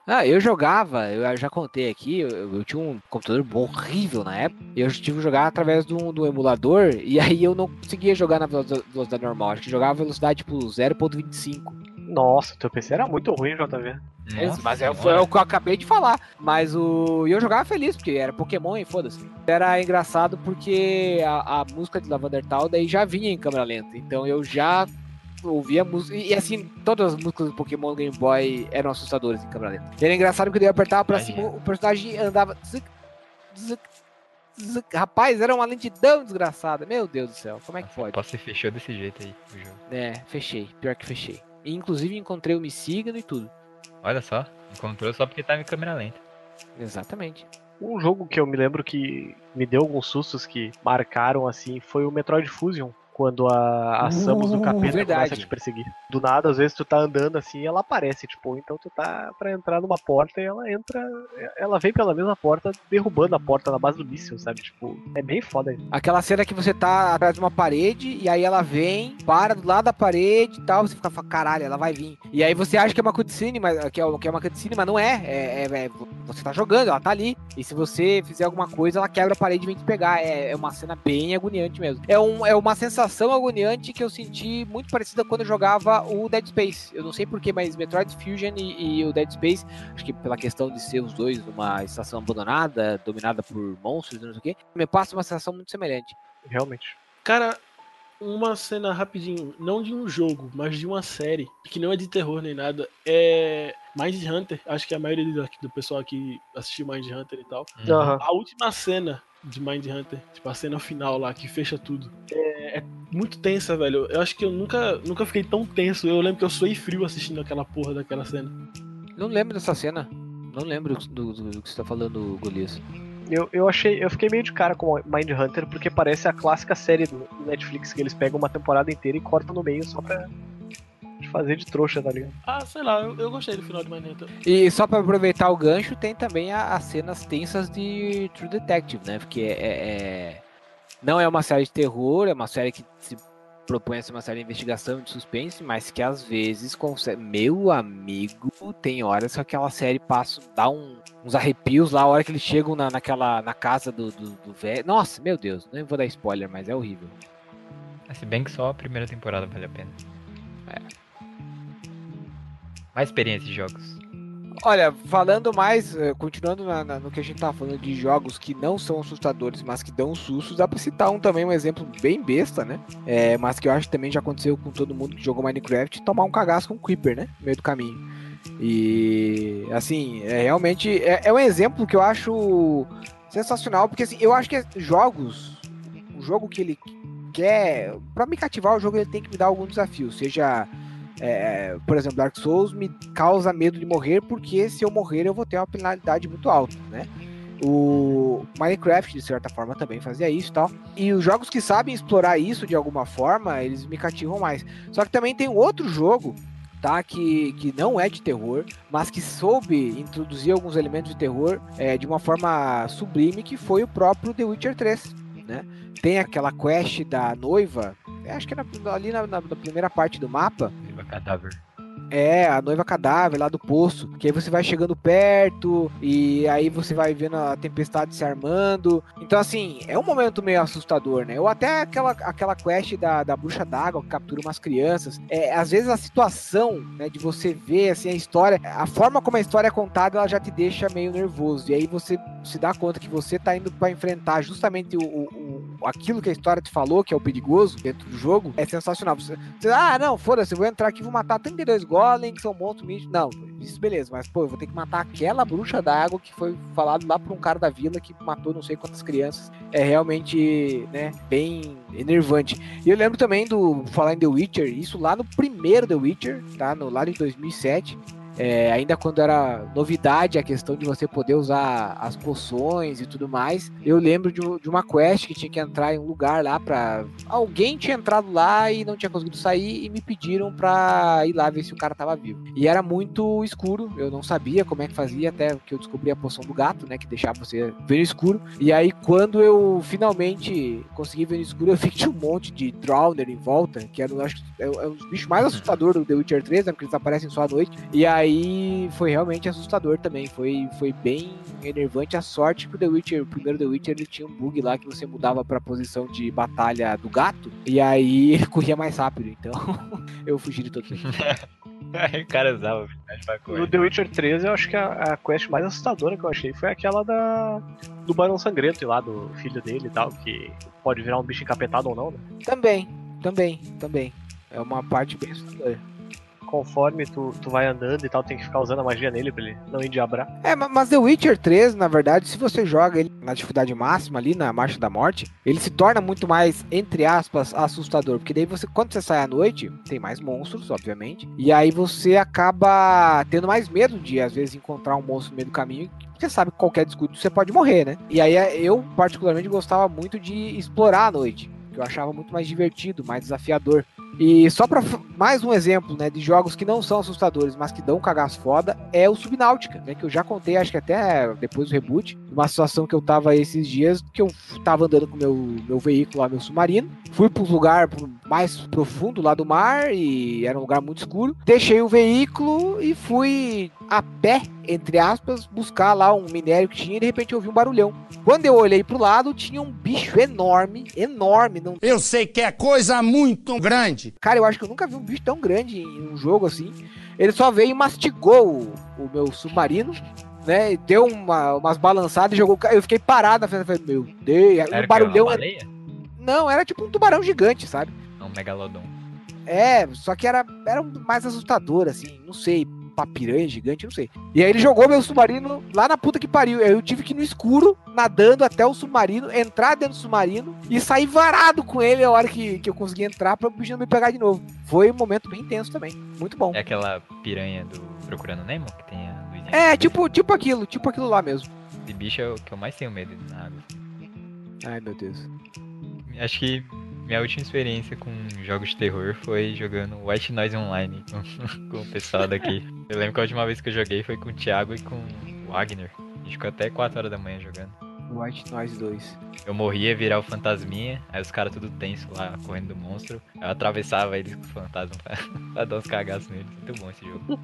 Ah, eu jogava, eu já contei aqui, eu, eu tinha um computador horrível na época, e eu tive que jogar através do, do emulador, e aí eu não conseguia jogar na velocidade normal, acho que jogava velocidade tipo 0.25. Nossa, teu PC era muito ruim, JV. Nossa Mas é, foi o que eu acabei de falar. Mas o. E eu jogava feliz, porque era Pokémon e foda-se. Era engraçado porque a, a música de Lavander Tal daí já vinha em câmera lenta. Então eu já ouvia a música. E assim, todas as músicas do Pokémon Game Boy eram assustadoras em câmera lenta. E era engraçado porque daí eu apertava pra cima, o personagem andava. zuc, zuc, zuc. Rapaz, era uma lentidão desgraçada. Meu Deus do céu, como é que pode? Posso ser fechou desse jeito aí o jogo. É, fechei. Pior que fechei. E, inclusive encontrei o Missigno e tudo. Olha só, encontrou só porque tava em câmera lenta. Exatamente. Um jogo que eu me lembro que me deu alguns sustos que marcaram assim foi o Metroid Fusion. Quando a, a Samus do Uh, capeta verdade. começa a te perseguir. Do nada, às vezes tu tá andando assim e ela aparece, tipo, então tu tá pra entrar numa porta e ela entra. Ela vem pela mesma porta, derrubando a porta na base do míssil, sabe? Tipo, é bem foda isso. Aquela cena que você tá atrás de uma parede e aí ela vem, para do lado da parede e tal, você fica caralho, ela vai vir. E aí você acha que é uma cutscene, mas que é, que é uma cutscene, mas não é. É, é- é- Você tá jogando, ela tá ali. E se você fizer alguma coisa, ela quebra a parede e vem te pegar. É, é uma cena bem agoniante mesmo. É, um, é uma sensação agoniante que eu senti muito parecida quando eu jogava o Dead Space. Eu não sei porquê, mas Metroid Fusion e, e o Dead Space, acho que pela questão de ser os dois numa estação abandonada, dominada por monstros e não sei o quê, me passa uma sensação muito semelhante. Realmente. Cara, uma cena rapidinho, não de um jogo, mas de uma série, que não é de terror nem nada, é Mind Hunter. Acho que a maioria do, do pessoal aqui assistiu Mind Hunter e tal. Uhum. A última cena de Mind Hunter, tipo a cena final lá, que fecha tudo, é, é muito tensa, velho. Eu acho que eu nunca, nunca fiquei tão tenso. Eu lembro que eu suei frio assistindo aquela porra daquela cena. Não lembro dessa cena. Não lembro do, do- do que você tá falando, Golias. Eu, eu achei. Eu fiquei meio de cara com Mind Hunter porque parece a clássica série do Netflix que eles pegam uma temporada inteira e cortam no meio só pra fazer de trouxa, tá ligado? Ah, sei lá, eu, eu gostei do final de Mind Hunter. E só pra aproveitar o gancho, tem também a- as cenas tensas de True Detective, né? Porque é, é- é- não é uma série de terror, é uma série que se propõe a ser uma série de investigação e de suspense, mas que às vezes consegue. Meu amigo, tem horas que aquela série passa, dá um- uns arrepios lá, a hora que eles chegam na, naquela, na casa do, do, do velho. Nossa, meu Deus, nem vou dar spoiler, mas é horrível. Se bem que só a primeira temporada vale a pena. Mais experiência de jogos. Olha, falando mais, eh, continuando na- na- no que a gente tava falando de jogos que não são assustadores, mas que dão sustos, dá pra citar um também, um exemplo bem besta, né? É, mas que eu acho que também já aconteceu com todo mundo que jogou Minecraft, tomar um cagaço com um Creeper, né? No meio do caminho. E, assim, é realmente, é, é um exemplo que eu acho sensacional, porque assim, eu acho que jogos, o jogo que ele quer, pra me cativar o jogo ele tem que me dar algum desafio, seja... é, por exemplo, Dark Souls me causa medo de morrer porque se eu morrer eu vou ter uma penalidade muito alta, né? O Minecraft, de certa forma, também fazia isso e tal. E os jogos que sabem explorar isso de alguma forma, eles me cativam mais. Só que também tem outro jogo, tá? Que, que não é de terror, mas que soube introduzir alguns elementos de terror é, de uma forma sublime, que foi o próprio The Witcher 3, né? Tem aquela quest da noiva, acho que é na- ali na- na- na primeira parte do mapa, Viva cadáver. É, a noiva cadáver lá do poço. Que aí você vai chegando perto e aí você vai vendo a tempestade se armando. Então, assim, é um momento meio assustador, né? Ou até aquela, aquela quest da, da bruxa d'água que captura umas crianças. É, às vezes a situação, né, de você ver, assim, a história, a forma como a história é contada, ela já te deixa meio nervoso. E aí você se dá conta que você tá indo pra enfrentar justamente o, o- o- aquilo que a história te falou, que é o perigoso dentro do jogo, é sensacional. Você, você ah, não, foda-se, eu vou entrar aqui e vou matar 32 golems, que são monstros místicos. Não, isso beleza, mas pô, eu vou ter que matar aquela bruxa d'água que foi falado lá por um cara da vila que matou não sei quantas crianças. É realmente, né, bem enervante. E eu lembro também do falar em The Witcher, isso lá no primeiro The Witcher, tá? No, lá de 2007. É, ainda quando era novidade a questão de você poder usar as poções e tudo mais, eu lembro de, de uma quest que tinha que entrar em um lugar lá pra. Alguém tinha entrado lá e não tinha conseguido sair e me pediram pra ir lá ver se o cara tava vivo. E era muito escuro, eu não sabia como é que fazia, até que eu descobri a poção do gato, né? Que deixava você ver no escuro. E aí, quando eu finalmente consegui ver no escuro, eu vi que tinha um monte de Drowner em volta, que era, acho, é, é um dos bichos mais assustadores do The Witcher 3, né? Porque eles aparecem só à noite. E aí aí foi realmente assustador também. Foi, foi bem enervante. A sorte que o The Witcher, o primeiro The Witcher, ele tinha um bug lá que você mudava pra posição de batalha do gato. E aí ele corria mais rápido. Então eu fugi de todo mundo. o cara usava pra. No The Witcher 3, eu acho que a, a quest mais assustadora que eu achei foi aquela da do Barão Sangrento lá, do filho dele e tal, que pode virar um bicho encapetado ou não, né? Também, também, também. É uma parte bem assustadora conforme tu, tu vai andando e tal, tem que ficar usando a magia nele pra ele não endiabrar. É, mas The Witcher 3, na verdade, se você joga ele na dificuldade máxima ali, na Marcha da Morte, ele se torna muito mais, entre aspas, assustador. Porque daí você, quando você sai à noite, tem mais monstros, obviamente. E aí você acaba tendo mais medo de, às vezes, encontrar um monstro no meio do caminho você sabe que qualquer descuido você pode morrer, né? E aí eu, particularmente, gostava muito de explorar a noite que eu achava muito mais divertido, mais desafiador. E só para mais um exemplo, né, de jogos que não são assustadores, mas que dão um cagaço foda, é o Subnáutica, né, que eu já contei, acho que até depois do reboot, uma situação que eu tava esses dias, que eu tava andando com meu meu veículo lá, meu submarino, fui para um lugar mais profundo lá do mar e era um lugar muito escuro, deixei o veículo e fui a pé, entre aspas, buscar lá um minério que tinha e de repente eu ouvi um barulhão. Quando eu olhei pro lado, tinha um bicho enorme, enorme. Não... Eu sei que é coisa muito grande. Cara, eu acho que eu nunca vi um bicho tão grande em um jogo assim. Ele só veio e mastigou o, o meu submarino. Né, deu uma, umas balançadas e jogou. Eu fiquei parado na frente. Falei, meu Deus, Era o barulhão. Uma Era... Não, era tipo um tubarão gigante, sabe? Um megalodon. É, só que era, era mais assustador, assim, não sei uma piranha gigante, não sei. E aí ele jogou meu submarino lá na puta que pariu. Aí eu tive que ir no escuro, nadando até o submarino, entrar dentro do submarino e sair varado com ele a hora que, que eu consegui entrar pra o bicho não me pegar de novo. Foi um momento bem intenso também. Muito bom. É aquela piranha do Procurando Nemo que tem a É, tipo, tipo aquilo, tipo aquilo lá mesmo. Esse bicho é o que eu mais tenho medo na água. Ai, meu Deus. Acho que minha última experiência com jogos de terror foi jogando White Noise Online com, com o pessoal daqui. Eu lembro que a última vez que eu joguei foi com o Thiago e com o Wagner. A gente ficou até 4 horas da manhã jogando. White Noise 2. Eu morria, virar o fantasminha, aí os caras tudo tenso lá, correndo do monstro. Eu atravessava eles com o fantasma pra, pra dar uns cagaços neles. Muito bom esse jogo.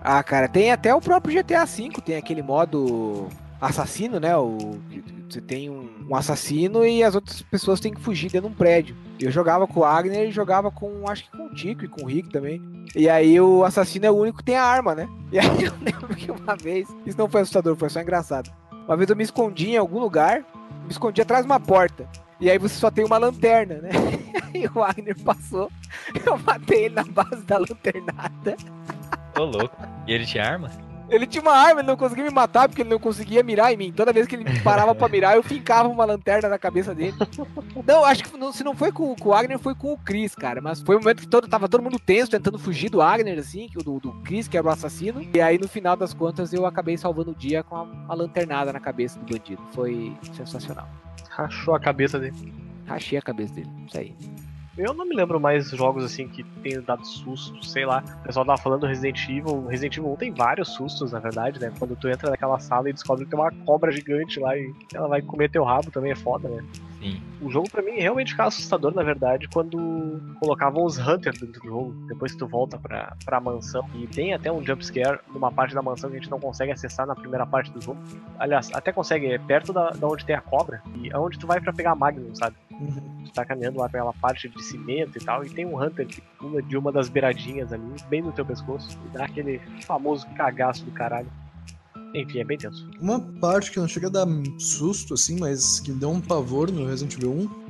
Ah, cara, tem até o próprio GTA V, tem aquele modo assassino, né? O, você tem um, um, assassino e as outras pessoas têm que fugir dentro de um prédio. Eu jogava com o Agner e jogava com, acho que com o Tico e com o Rick também. E aí o assassino é o único que tem a arma, né? E aí eu lembro que uma vez, isso não foi assustador, foi só engraçado. Uma vez eu me escondi em algum lugar, me escondi atrás de uma porta. E aí você só tem uma lanterna, né? E o Wagner passou, eu matei ele na base da lanternada. Ô louco. E ele tinha arma? Ele tinha uma arma, ele não conseguia me matar porque ele não conseguia mirar em mim. Toda vez que ele parava pra mirar, eu fincava uma lanterna na cabeça dele. Não, acho que não, se não foi com, com o Agner, foi com o Chris, cara. Mas foi um momento que todo, tava todo mundo tenso, tentando fugir do Agner, assim, do, do Chris, que era o assassino. E aí, no final das contas, eu acabei salvando o dia com a, lanternada na cabeça do bandido. Foi sensacional. Rachou a cabeça dele. Rachei a cabeça dele, isso aí. Eu não me lembro mais jogos assim que tenham dado susto, sei lá. O pessoal tava falando do Resident Evil. Resident Evil 1 tem vários sustos, na verdade, né? Quando tu entra naquela sala e descobre que tem uma cobra gigante lá e ela vai comer teu rabo também é foda, né? Sim. O jogo pra mim realmente ficava assustador, na verdade, quando colocavam os Hunters dentro do jogo. Depois que tu volta pra, pra mansão. E tem até um jumpscare numa parte da mansão que a gente não consegue acessar na primeira parte do jogo. Aliás, até consegue, é perto da, da onde tem a cobra. E é onde tu vai pra pegar a Magnum, sabe? Uhum. Tu tá caminhando lá pela parte de cimento e tal. E tem um Hunter que pula de uma das beiradinhas ali, bem no teu pescoço. E dá aquele famoso cagaço do caralho. Enfim, é bem tenso. Uma parte que não chega a dar susto, assim, mas que deu um pavor no Resident Evil 1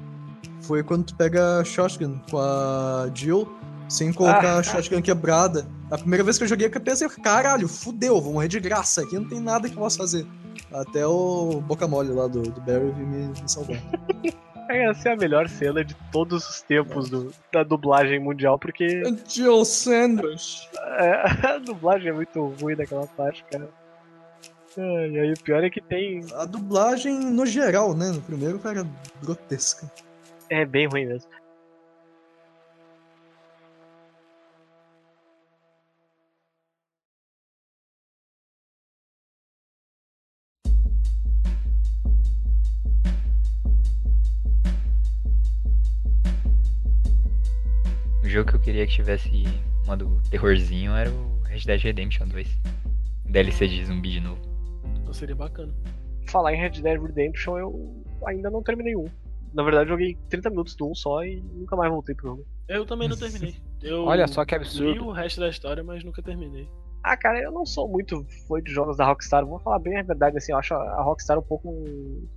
foi quando tu pega a shotgun com a Jill sem colocar Ah. a shotgun quebrada. A primeira vez que eu joguei, eu pensei, caralho, fudeu, vou morrer de graça. Aqui não tem nada que eu possa fazer. Até o boca mole lá do, do Barry me, me salvar. Essa é a melhor cena de todos os tempos do- da dublagem mundial, porque Jill Sanders. é, a dublagem é muito ruim daquela parte, cara. É, e aí o pior é que tem. A dublagem, no geral, né? No primeiro, cara, grotesca. É bem ruim mesmo. O jogo que eu queria que tivesse modo terrorzinho era o Red Dead Redemption 2. DLC de zumbi de novo. Então seria bacana. Falar em Red Dead Redemption, eu ainda não terminei um. Na verdade, eu joguei 30 minutos do um só e nunca mais voltei pro jogo. Eu também não terminei. Eu Olha só que li absurdo. o resto da história, mas nunca terminei. Ah, cara, eu não sou muito fã de jogos da Rockstar. Vou falar bem a verdade, assim, eu acho a Rockstar um pouco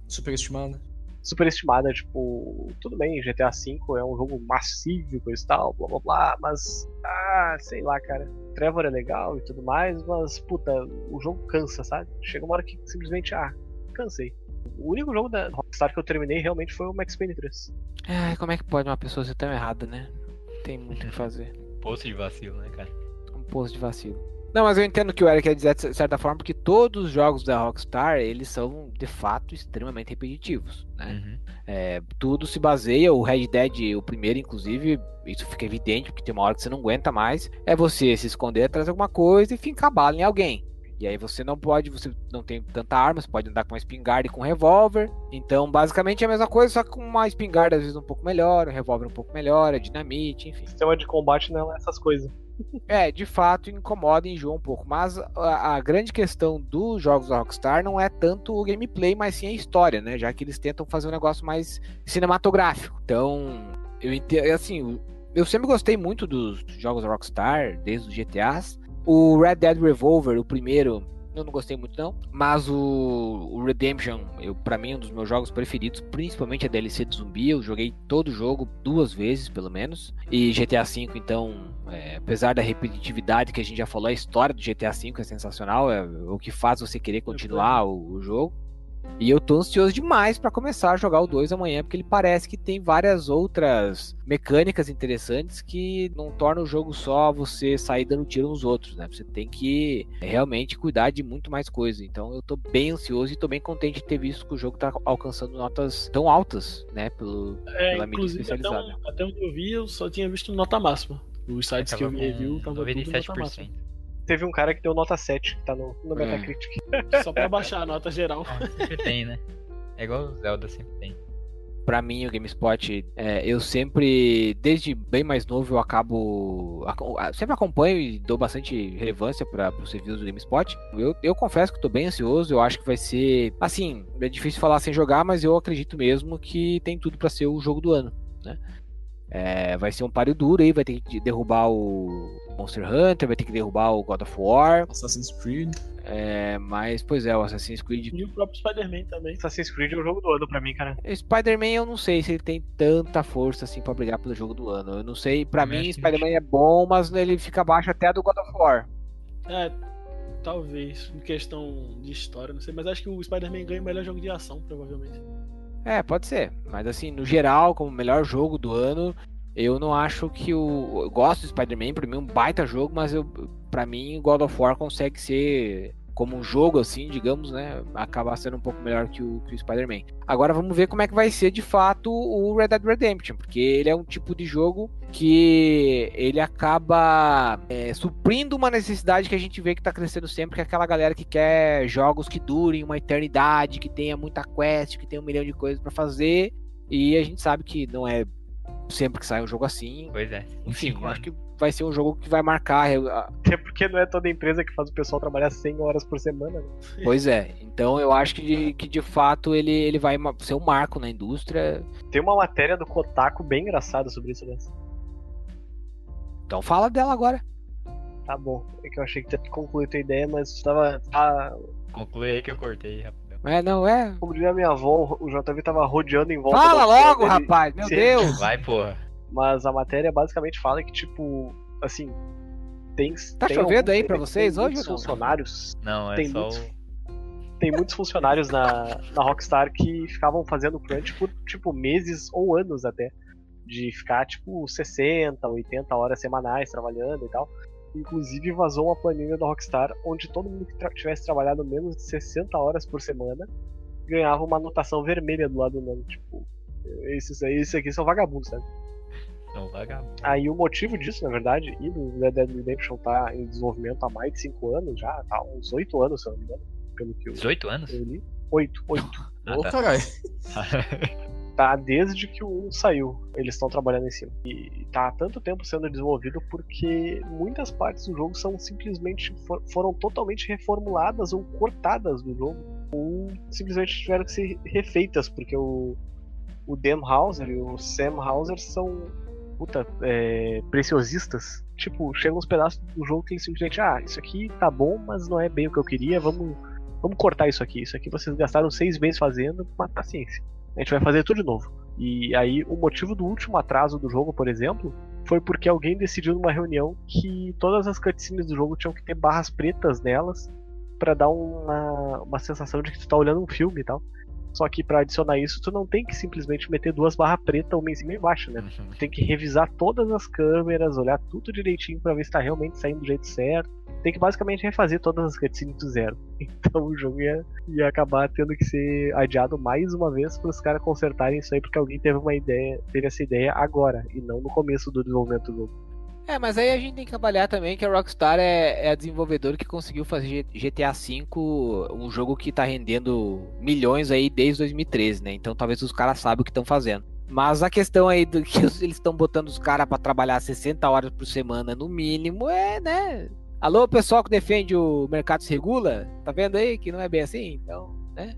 Superestimada. superestimada. Tipo, tudo bem, GTA V é um jogo massivo e coisa e tal, blá blá blá, mas. Ah, sei lá, cara. Trevor é legal e tudo mais, mas, puta, o jogo cansa, sabe? Chega uma hora que simplesmente, ah, cansei. O único jogo da Rockstar que eu terminei realmente foi o Max Payne 3. Ai, como é que pode uma pessoa ser tão errada, né? Tem muito o que fazer. Poço de vacilo, né, cara? Um poço de vacilo. Não, mas eu entendo o que o Eric quer dizer de certa forma, porque todos os jogos da Rockstar, eles são, de fato, extremamente repetitivos, né? Uhum. É, tudo se baseia, o Red Dead, o primeiro, inclusive, isso fica evidente, porque tem uma hora que você não aguenta mais, é você se esconder atrás de alguma coisa e fincar bala em alguém. E aí você não pode, você não tem tanta arma, você pode andar com uma espingarda e com um revólver. Então, basicamente é a mesma coisa, só que com uma espingarda às vezes um pouco melhor, um revólver um pouco melhor, é dinamite, enfim. O sistema de combate não é essas coisas. É, de fato incomoda e enjoa um pouco. Mas a, a grande questão dos jogos da Rockstar não é tanto o gameplay, mas sim a história, né? Já que eles tentam fazer um negócio mais cinematográfico. Então, eu entendo. Assim, eu sempre gostei muito dos jogos da Rockstar, desde os GTAs. O Red Dead Revolver, o primeiro, eu não gostei muito não, mas o, o Redemption, eu para mim é um dos meus jogos preferidos, principalmente a DLC de zumbi, eu joguei todo o jogo duas vezes pelo menos, e GTA V então, é, apesar da repetitividade que a gente já falou, a história do GTA V é sensacional, é o que faz você querer continuar o, o jogo. E eu tô ansioso demais para começar a jogar o 2 amanhã, porque ele parece que tem várias outras mecânicas interessantes que não torna o jogo só você sair dando tiro nos outros, né? Você tem que realmente cuidar de muito mais coisa. Então eu tô bem ansioso e tô bem contente de ter visto que o jogo tá alcançando notas tão altas, né? Pelo, É, pela mídia inclusive, até, especializada. um- até onde eu vi, eu só tinha visto nota máxima. Os sites que eu vi review tava tudo nota máxima. 97%. Teve um cara que deu nota 7, que tá no, no É. Metacritic. Só pra baixar a nota geral. Ah, sempre tem, né? É igual o Zelda sempre tem. Pra mim, o GameSpot, é, eu sempre, desde bem mais novo, eu acabo. sempre acompanho e dou bastante relevância para os reviews do GameSpot. Eu, eu confesso que tô bem ansioso, eu acho que vai ser. Assim, é difícil falar sem jogar, mas eu acredito mesmo que tem tudo pra ser o jogo do ano, né? É, vai ser um páreo duro aí, vai ter que derrubar o Monster Hunter, vai ter que derrubar o God of War. Assassin's Creed. É, mas, pois é, o Assassin's Creed E o próprio Spider-Man também. Assassin's Creed é o jogo do ano pra mim, cara. Spider-Man eu não sei se ele tem tanta força assim pra brigar pelo jogo do ano. Eu não sei, pra Também mim Spider-Man é bom, mas ele fica abaixo até do God of War. É, talvez, em questão de história, não sei, mas acho que o Spider-Man ganha o melhor jogo de ação, provavelmente. É, pode ser, mas assim, no geral, como melhor jogo do ano, eu não acho que o eu gosto do Spider-Man, pra mim é um baita jogo, mas eu para mim God of War consegue ser como um jogo assim, digamos, né, acabar sendo um pouco melhor que o, que o Spider-Man. Agora vamos ver como é que vai ser de fato o Red Dead Redemption, porque ele é um tipo de jogo que ele acaba é, suprindo uma necessidade que a gente vê que tá crescendo sempre, que é aquela galera que quer jogos que durem uma eternidade, que tenha muita quest, que tenha um milhão de coisas pra fazer, e a gente sabe que não é sempre que sai um jogo assim. Pois é. Enfim, acho que vai ser um jogo que vai marcar. Até porque não é toda empresa que faz o pessoal trabalhar 100 horas por semana. né? Pois é. Então eu acho que de, que de fato ele, ele vai ser um marco na indústria. Tem uma matéria do Kotaku bem engraçada sobre isso, né? Então fala dela agora. Tá bom. É que eu achei que tinha concluído a ideia, mas tava. Tá, Conclui aí que eu cortei rapidão. É, não é? como diria minha avó, o JV tava rodeando em volta. Fala logo, dele, rapaz, meu Sim. Deus. Vai, porra. Mas a matéria basicamente fala que, tipo, assim. Tem, Tá tem chovendo aí algum- pra tem vocês hoje muitos funcionários Não, é Tem só muitos- o. tem muitos funcionários na, na Rockstar que ficavam fazendo crunch por, tipo, meses ou anos até. De ficar, tipo, 60, 80 horas semanais trabalhando e tal. Inclusive vazou uma planilha da Rockstar onde todo mundo que tra- tivesse trabalhado menos de 60 horas por semana ganhava uma anotação vermelha do lado do nome. Tipo, esses aí, esses aqui são vagabundos, sabe? Não, vagabundo. Aí o motivo disso, na verdade, e o Red Dead Redemption tá em desenvolvimento há mais de 5 anos já, tá há uns 8 anos, se eu não me engano, pelo que eu, 18 anos? eu li. 8, 8. Ah, Ô, tá. caralho. Tá desde que o 1 saiu, eles estão trabalhando em cima. E tá há tanto tempo sendo desenvolvido porque muitas partes do jogo são simplesmente for- foram totalmente reformuladas ou cortadas do jogo, ou simplesmente tiveram que ser refeitas, porque o, o Dan Hauser e o Sam Hauser são puta, é, preciosistas. Tipo, chegam uns pedaços do jogo que simplesmente, ah, isso aqui tá bom, mas não é bem o que eu queria, vamos, vamos cortar isso aqui. Isso aqui vocês gastaram seis meses fazendo, mas paciência. A gente vai fazer tudo de novo. E aí, o motivo do último atraso do jogo, por exemplo, foi porque alguém decidiu numa reunião que todas as cutscenes do jogo tinham que ter barras pretas nelas pra dar uma, uma sensação de que tu tá olhando um filme e tal. Só que pra adicionar isso, tu não tem que simplesmente meter duas barras pretas, uma em cima e embaixo, né? Uhum. Tu tem que revisar todas as câmeras, olhar tudo direitinho pra ver se tá realmente saindo do jeito certo. Tem que basicamente refazer todas as cutscenes do zero. Então o jogo ia, ia acabar tendo que ser adiado mais uma vez para os caras consertarem isso aí, porque alguém teve uma ideia, teve essa ideia agora, e não no começo do desenvolvimento do jogo. É, mas aí a gente tem que avaliar também que a Rockstar é, é a desenvolvedora que conseguiu fazer GTA V um jogo que tá rendendo milhões aí desde 2013, né? Então talvez os caras saibam o que estão fazendo. Mas a questão aí do que eles estão botando os caras pra trabalhar 60 horas por semana no mínimo é, né? Alô, pessoal que defende o mercado se regula? Tá vendo aí que não é bem assim? Então, né?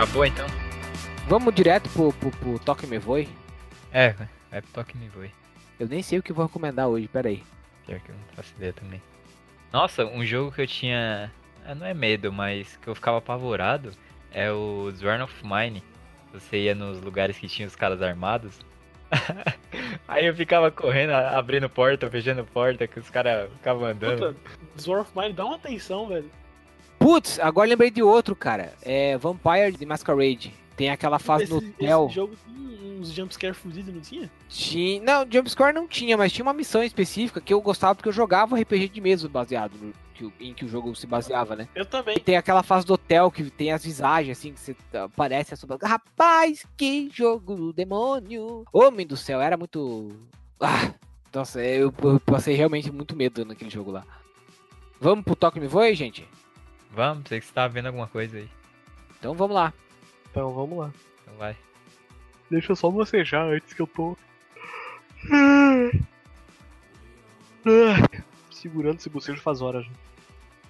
Acabou então? Vamos direto pro, pro, pro Toque Me Voe? É, vai pro toque me voe. Eu nem sei o que vou recomendar hoje, peraí. Pior que eu não faço ideia também. Nossa, um jogo que eu tinha. ah, Não é medo, mas que eu ficava apavorado é o Zorn of Mine. Você ia nos lugares que tinha os caras armados. Aí eu ficava correndo, abrindo porta, fechando porta, que os caras ficavam andando. Puta, of Mine dá uma atenção, velho. Putz, agora lembrei de outro, cara. É Vampire the Masquerade. Tem aquela fase no esse, hotel. esse jogo tem uns jumpscare fudidos, não tinha? Tinha... Não, Jumpscore não tinha, mas tinha uma missão específica que eu gostava porque eu jogava RPG de mesa baseado no... que em que o jogo se baseava, né? Eu também. E tem aquela fase do hotel que tem as visagens, assim, que você aparece assombra- Rapaz, que jogo do demônio! Homem do céu, era muito. Ah, nossa, eu, eu passei realmente muito medo naquele jogo lá. Vamos pro Toque Me Voe, gente? Vamos, sei que você tava vendo alguma coisa aí. Então vamos lá. Então vamos lá. Então vai. Deixa eu só bocejar antes que eu tô. Segurando esse bocejo faz horas já.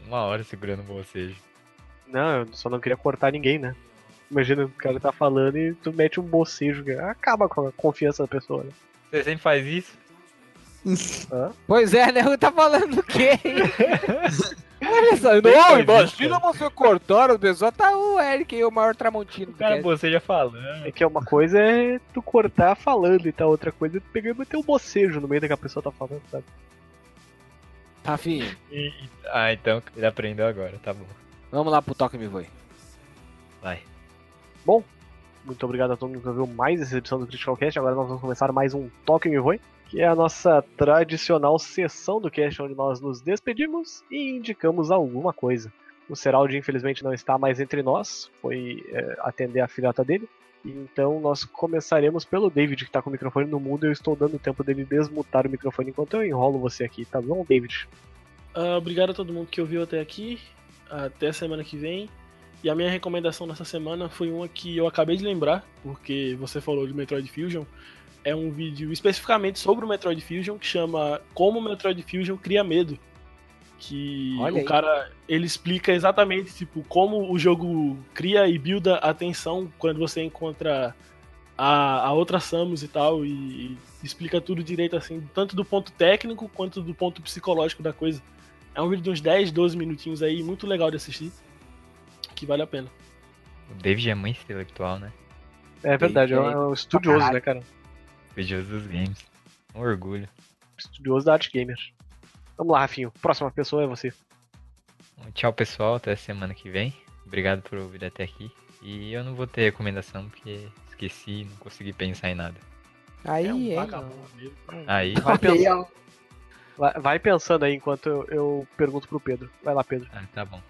Uma hora segurando o bocejo. Não, eu só não queria cortar ninguém, né? Imagina, o cara tá falando e tu mete um bocejo, que acaba com a confiança da pessoa, né? Você sempre faz isso? Pois é, né? Tá falando o quê? Olha só, não, imagina você cortar as pessoas. Tá o Eric aí, o maior tramontino. O cara cast. boceja falando. É que uma coisa é tu cortar falando e tal, outra coisa é tu pegar e meter um bocejo no meio da que a pessoa tá falando, sabe? Tá, filho. E- e- Ah, então ele aprendeu agora, tá bom. Vamos lá pro Toque Me Voe. Vai. Muito obrigado a todo mundo que ouviu mais essa edição do Critical Cast. Agora nós vamos começar mais um Toque Me Voe, que é a nossa tradicional sessão do cast onde nós nos despedimos e indicamos alguma coisa. O Seraldi, infelizmente, não está mais entre nós, foi é, atender a filhota dele. Então nós começaremos pelo David, que tá com o microfone no mudo. Eu estou dando tempo dele desmutar o microfone enquanto eu enrolo você aqui, tá bom, David? Ah, obrigado a todo mundo que ouviu até aqui. Até semana que vem. E a minha recomendação nessa semana foi uma que eu acabei de lembrar, porque você falou de Metroid Fusion. É um vídeo especificamente sobre o Metroid Fusion que chama Como o Metroid Fusion Cria Medo. Que Olha o aí. cara ele explica exatamente tipo como o jogo cria e builda a tensão quando você encontra a, a outra Samus e tal, e, e explica tudo direito assim, tanto do ponto técnico quanto do ponto psicológico da coisa. É um vídeo de uns 10, 12 minutinhos aí, muito legal de assistir. Que vale a pena. O David é muito intelectual, né? É verdade, é um, David, é um estudioso, né, cara? Estudioso dos games. Um orgulho. Estudioso da arte gamer. Vamos lá, Rafinho. Próxima pessoa é você. Tchau, pessoal. Até semana que vem. Obrigado por ouvir até aqui. E eu não vou ter recomendação porque esqueci, não consegui pensar em nada. Aí, é um hein, vagabundo mesmo. Aí, Vai pensando, vai, pensando aí enquanto eu, eu pergunto pro Pedro. Vai lá, Pedro. ah, tá bom.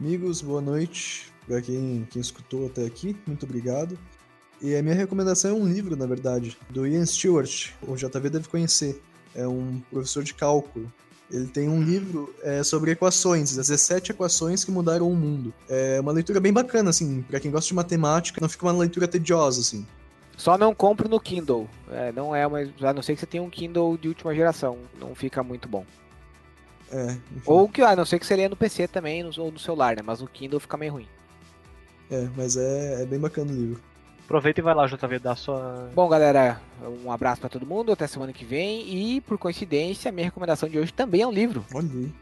Amigos, boa noite. Pra quem, quem escutou até aqui, muito obrigado. E a minha recomendação é um livro, na verdade, do Ian Stewart. O JV deve conhecer. É um professor de cálculo. Ele tem um livro é, sobre equações, 17 equações que mudaram o mundo. É uma leitura bem bacana, assim, pra quem gosta de matemática, não fica uma leitura tediosa, assim. Só não compre no Kindle. É, não é uma. A não ser que você tenha um Kindle de última geração. Não fica muito bom. É. Ou que, a não ser que você leia no PC também, no, ou no celular, né? Mas no Kindle fica meio ruim. É, mas é, é bem bacana o livro. Aproveita e vai lá, JV, dar sua. Bom, galera, um abraço pra todo mundo. Até semana que vem. E, por coincidência, a minha recomendação de hoje também é um livro.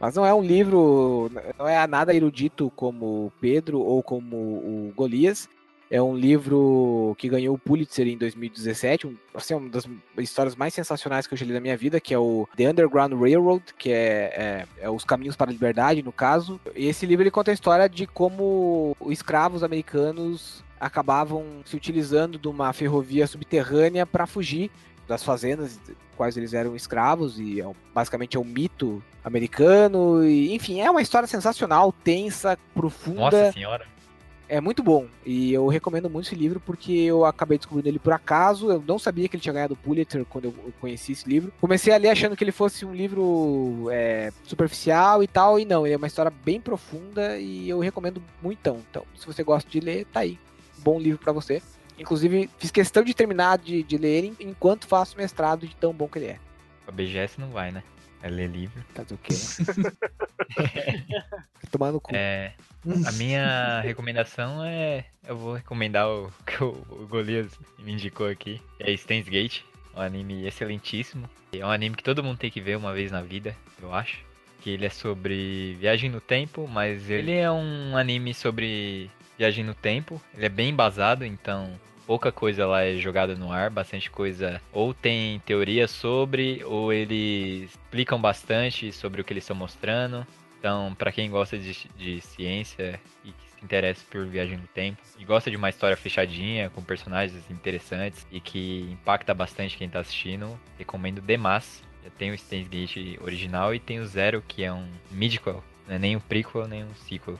Mas não é um livro, não é nada erudito como o Pedro ou como o Golias. É um livro que ganhou o Pulitzer em 2017, um, assim, uma das histórias mais sensacionais que eu já li na minha vida, que é o The Underground Railroad, que é, é, é Os Caminhos para a Liberdade, no caso. E esse livro ele conta a história de como os escravos americanos acabavam se utilizando de uma ferrovia subterrânea para fugir das fazendas das quais eles eram escravos e é basicamente é um mito americano e enfim é uma história sensacional tensa profunda. Nossa senhora. é muito bom e eu recomendo muito esse livro porque eu acabei descobrindo ele por acaso eu não sabia que ele tinha ganhado o Pulitzer quando eu eu conheci esse livro. Comecei a ler achando que ele fosse um livro é, superficial e tal e não ele é uma história bem profunda e eu recomendo muito então. Se você gosta de ler tá aí bom livro pra você Inclusive, fiz questão de terminar de, de ler ele enquanto faço mestrado de tão bom que ele é. A BGS não vai, né? É ler livro. Fazer o quê? Tomando cu. É, a minha recomendação é. Eu vou recomendar o que o, o Golias me indicou aqui. É Steins Gate. Um anime excelentíssimo. É um anime que todo mundo tem que ver uma vez na vida, eu acho. Que ele é sobre viagem no tempo, mas ele é um anime sobre viagem no tempo. Ele é bem embasado, então pouca coisa lá é jogada no ar, bastante coisa ou tem teoria sobre, ou eles explicam bastante sobre o que eles estão mostrando. Então, pra quem gosta de, de ciência e que se interessa por viagem no tempo, e gosta de uma história fechadinha, com personagens interessantes e que impacta bastante quem tá assistindo, recomendo demais. Já tem o Steins Gate original e tem o Zero, que é um midquel, não é nem um prequel, nem um sequel.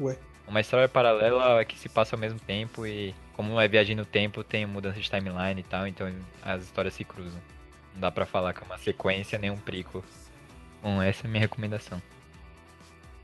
Ué. Uma história paralela que se passa ao mesmo tempo e como é viagem no tempo, tem mudança de timeline e tal, então as histórias se cruzam. Não dá pra falar que é uma sequência nem um prequel. Bom, essa é a minha recomendação.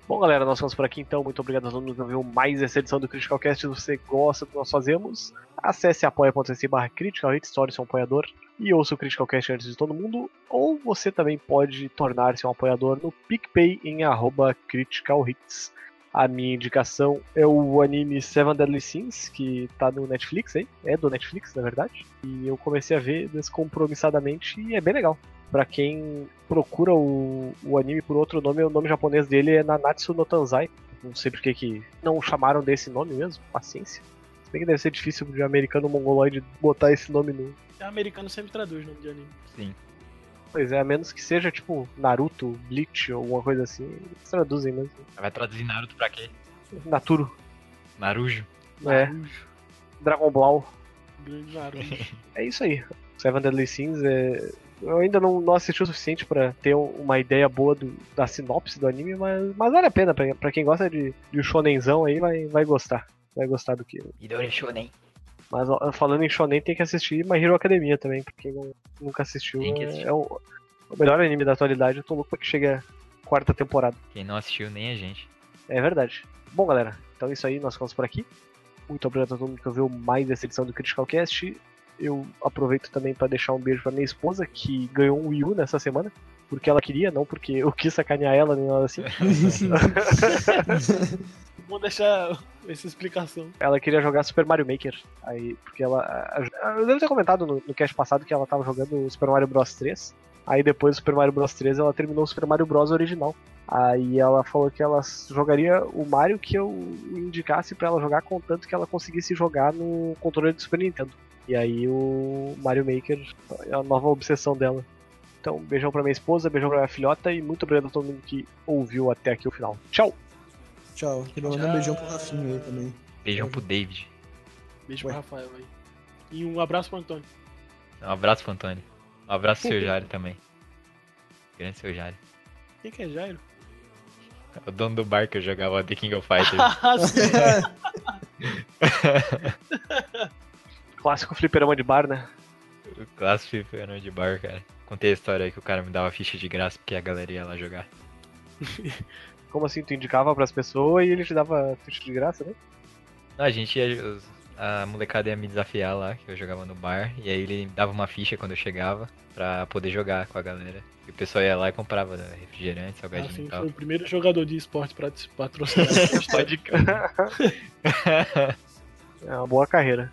Bom, galera, nós ficamos por aqui então. Muito obrigado a todo mundo que ouviu mais essa edição do Critical Cast. Se você gosta do que nós fazemos, acesse apoia.se barra Critical Hit, torne-se um apoiador e ouça o Critical Cast antes de todo mundo. Ou você também pode tornar-se um apoiador no PicPay em arroba Critical Hits. A minha indicação é o anime Seven Deadly Sins, que tá no Netflix aí. É do Netflix, na verdade. E eu comecei a ver descompromissadamente e é bem legal. Pra quem procura o, o anime por outro nome, o nome japonês dele é Nanatsu no Tanzai. Não sei por que que não o chamaram desse nome mesmo, paciência. Se bem que deve ser difícil de americano mongoloide botar esse nome no. O americano sempre traduz nome de anime. Sim. Pois é, a menos que seja tipo Naruto, Bleach ou alguma coisa assim. Eles traduzem mesmo. Vai traduzir Naruto pra quê? Naturo, Narujo? É. Narujo. Dragon Ball. Grande Narujo. É isso aí. Seven Deadly Sins é. Eu ainda não, não assisti o suficiente pra ter um- uma ideia boa do- da sinopse do anime, mas, mas vale a pena. Pra, pra quem gosta de, de shonenzão aí, vai, vai gostar. Vai gostar do que. Midori Shonen. Mas falando em Shonen, tem que assistir My Hero Academia também, porque quem nunca assistiu. Tem que é- assistir. é o, o melhor anime da atualidade. Eu tô louco pra que chegue a quarta temporada. Quem não assistiu, nem a gente. É verdade. Bom, galera, então é isso aí, nós ficamos por aqui. Muito obrigado a todo mundo que ouviu mais essa edição do Critical Cast. Eu aproveito também para deixar um beijo pra minha esposa, que ganhou um Wii U nessa semana. Porque ela queria, não porque eu quis sacanear ela nem nada assim. Vou deixar essa explicação. ela queria jogar Super Mario Maker. Aí, porque ela. Eu devo ter comentado no, no cast passado que ela tava jogando Super Mario Bros 3. Aí depois do Super Mario Bros 3 ela terminou o Super Mario Bros original. Aí ela falou que ela jogaria o Mario que eu indicasse pra ela jogar, contanto que ela conseguisse jogar no controle do Super Nintendo. E aí o Mario Maker é a nova obsessão dela. Então, beijão pra minha esposa, beijão pra minha filhota e muito obrigado a todo mundo que ouviu até aqui o final. Tchau! Tchau. Queria mandar um beijão pro Rafinha aí também. Beijão pro David. Beijo Ué. pro Rafael aí. E um abraço pro Antônio. Um abraço pro Antônio. Um abraço pro seu Jário também. Grande seu Jário. Quem que é Jairo? O dono do bar que eu jogava The King of Fighters. Ah. Clássico fliperama de bar, né? o clássico fliperama de bar, cara. Contei a história aí que o cara me dava ficha de graça porque a galera ia lá jogar. Como assim? Tu indicava pras pessoas e ele te dava ficha de graça, né? Não, a gente ia. A molecada ia me desafiar lá, que eu jogava no bar, e aí ele dava uma ficha quando eu chegava pra poder jogar com a galera. E o pessoal ia lá e comprava né, refrigerante, salgadinho Assim, e tal. foi o primeiro jogador de esporte pra patrocinar. Pode É uma boa carreira.